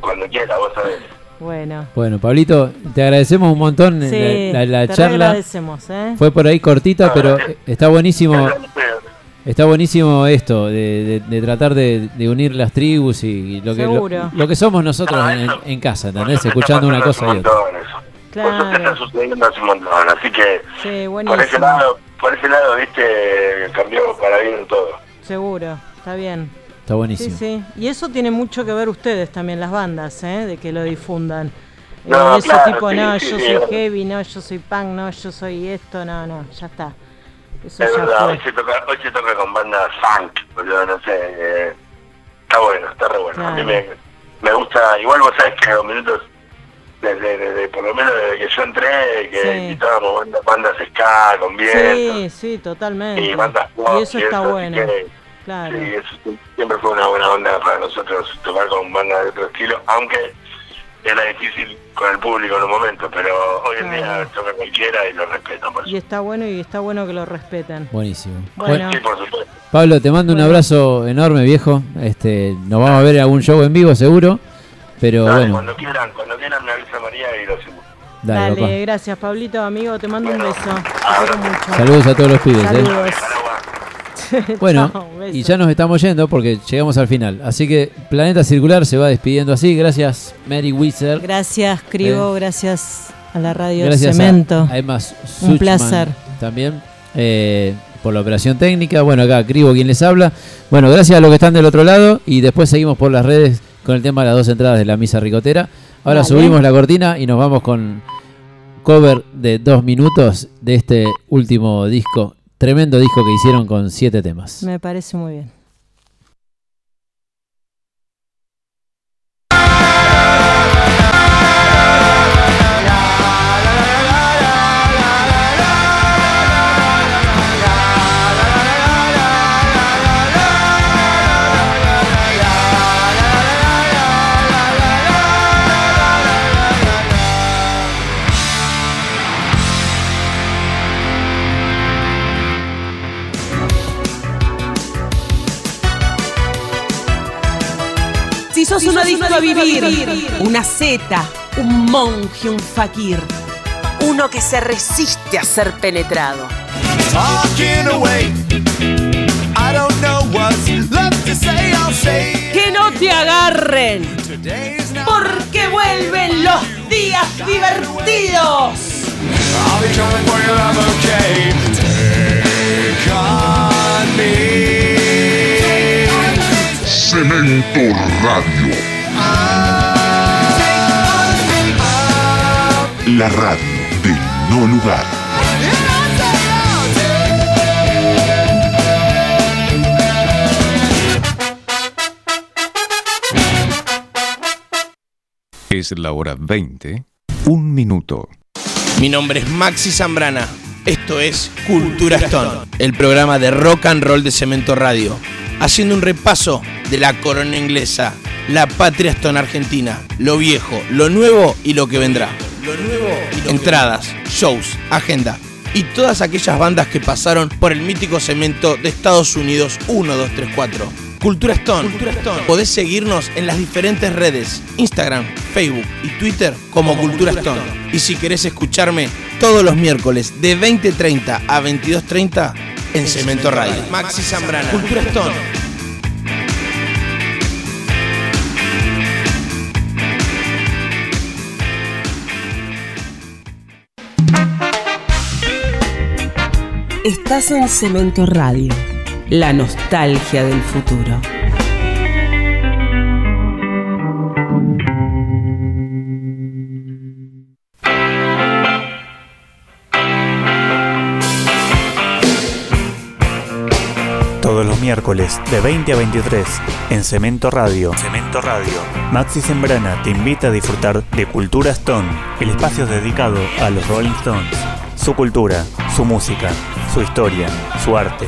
Cuando quieras, vos sabés. Bueno. Bueno, Pablito, te agradecemos un montón Sí, la, la- la te charla. agradecemos, ¿eh? Fue por ahí cortita, pero está buenísimo. Está buenísimo esto de, de- de tratar de, de unir las tribus y lo que, lo, que somos nosotros en, en casa, ¿entendés? Escuchando una cosa y otra. Por eso te está sucediendo hace un montón, así que Sí, por ese buenísimo. lado, por ese lado, viste, cambió para bien todo. Seguro, está bien. Está buenísimo. Sí, sí. Y eso tiene mucho que ver ustedes también, las bandas, ¿eh? De que lo difundan. Eh, No, eso claro, tipo, sí, no, sí, yo sí, soy heavy, no, yo soy punk, no, yo soy esto, no, no, ya está. Eso Es ya verdad, fue. hoy se, toca, hoy se toca con bandas funk, boludo, no sé. eh, está bueno, está re bueno. A mí me, me gusta, igual vos sabés que los minutos, desde, desde- por lo menos desde que yo entré, que invitábamos bandas, bandas ska con viento Sí, sí, totalmente. y bandas pop Y eso está bueno. que, Claro. Sí, eso siempre fue una buena onda para nosotros tocar con bandas de otro estilo, aunque era difícil con el público en un momento, pero hoy en día toca cualquiera y lo respetan por eso. Y está bueno y está bueno que lo respeten. Buenísimo. Bueno. Sí, por supuesto. Pablo, te mando un abrazo enorme, viejo. Este, nos vamos a ver en algún show en vivo, seguro. Pero Dale, bueno, Cuando quieran, cuando quieran me avisa María y lo hacemos. dale, Dale, gracias, Pablito, amigo, te mando un beso. Te quiero mucho. Saludos a todos los pibes, ¿eh? <laughs> Bueno, Chao, y ya nos estamos yendo porque llegamos al final. Así que Planeta Circular se va despidiendo así. Gracias, Mary Wizard. Gracias, Cribo, gracias a la radio Eh. Gracias Cemento. a, a Emma Un placer. También eh, por la operación técnica. Bueno, acá Cribo quien les habla. Bueno, gracias a los que están del otro lado. Y después seguimos por las redes con el tema de las dos entradas de la misa ricotera. Ahora subimos la cortina y nos vamos con cover de dos minutos de este último disco. Tremendo disco que hicieron con siete temas. Me parece muy bien. A vivir, una zeta, un monje, un fakir, uno que se resiste a ser penetrado. Que no te agarren, porque vuelven los días divertidos. Cemento Radio. La radio del no lugar. Es la hora 20, un minuto. Mi nombre es Maxi Zambrana. Esto es Cultura Stone, el programa de rock and roll de Cemento Radio, haciendo un repaso de la corona inglesa, la patria Stone argentina, lo viejo, lo nuevo y lo que vendrá. Lo nuevo Entradas, shows, agenda y todas aquellas bandas que pasaron por el mítico cemento de Estados Unidos 1, 2, 3, 4. Cultura Stone. Cultura Stone. Podés seguirnos en las diferentes redes, Instagram, Facebook y Twitter como, Cultura, Stone. Y si querés escucharme todos los miércoles de 20.30 a 22.30 en Cemento Radio. Maxi Zambrana. Cultura Stone. Estás en Cemento Radio, la nostalgia del futuro. Todos los miércoles de 20 a 23 en Cemento Radio. Cemento Radio. Maxi Sembrana te invita a disfrutar de Cultura Stone, el espacio dedicado a los Rolling Stones. Su cultura, su música, su historia, su arte,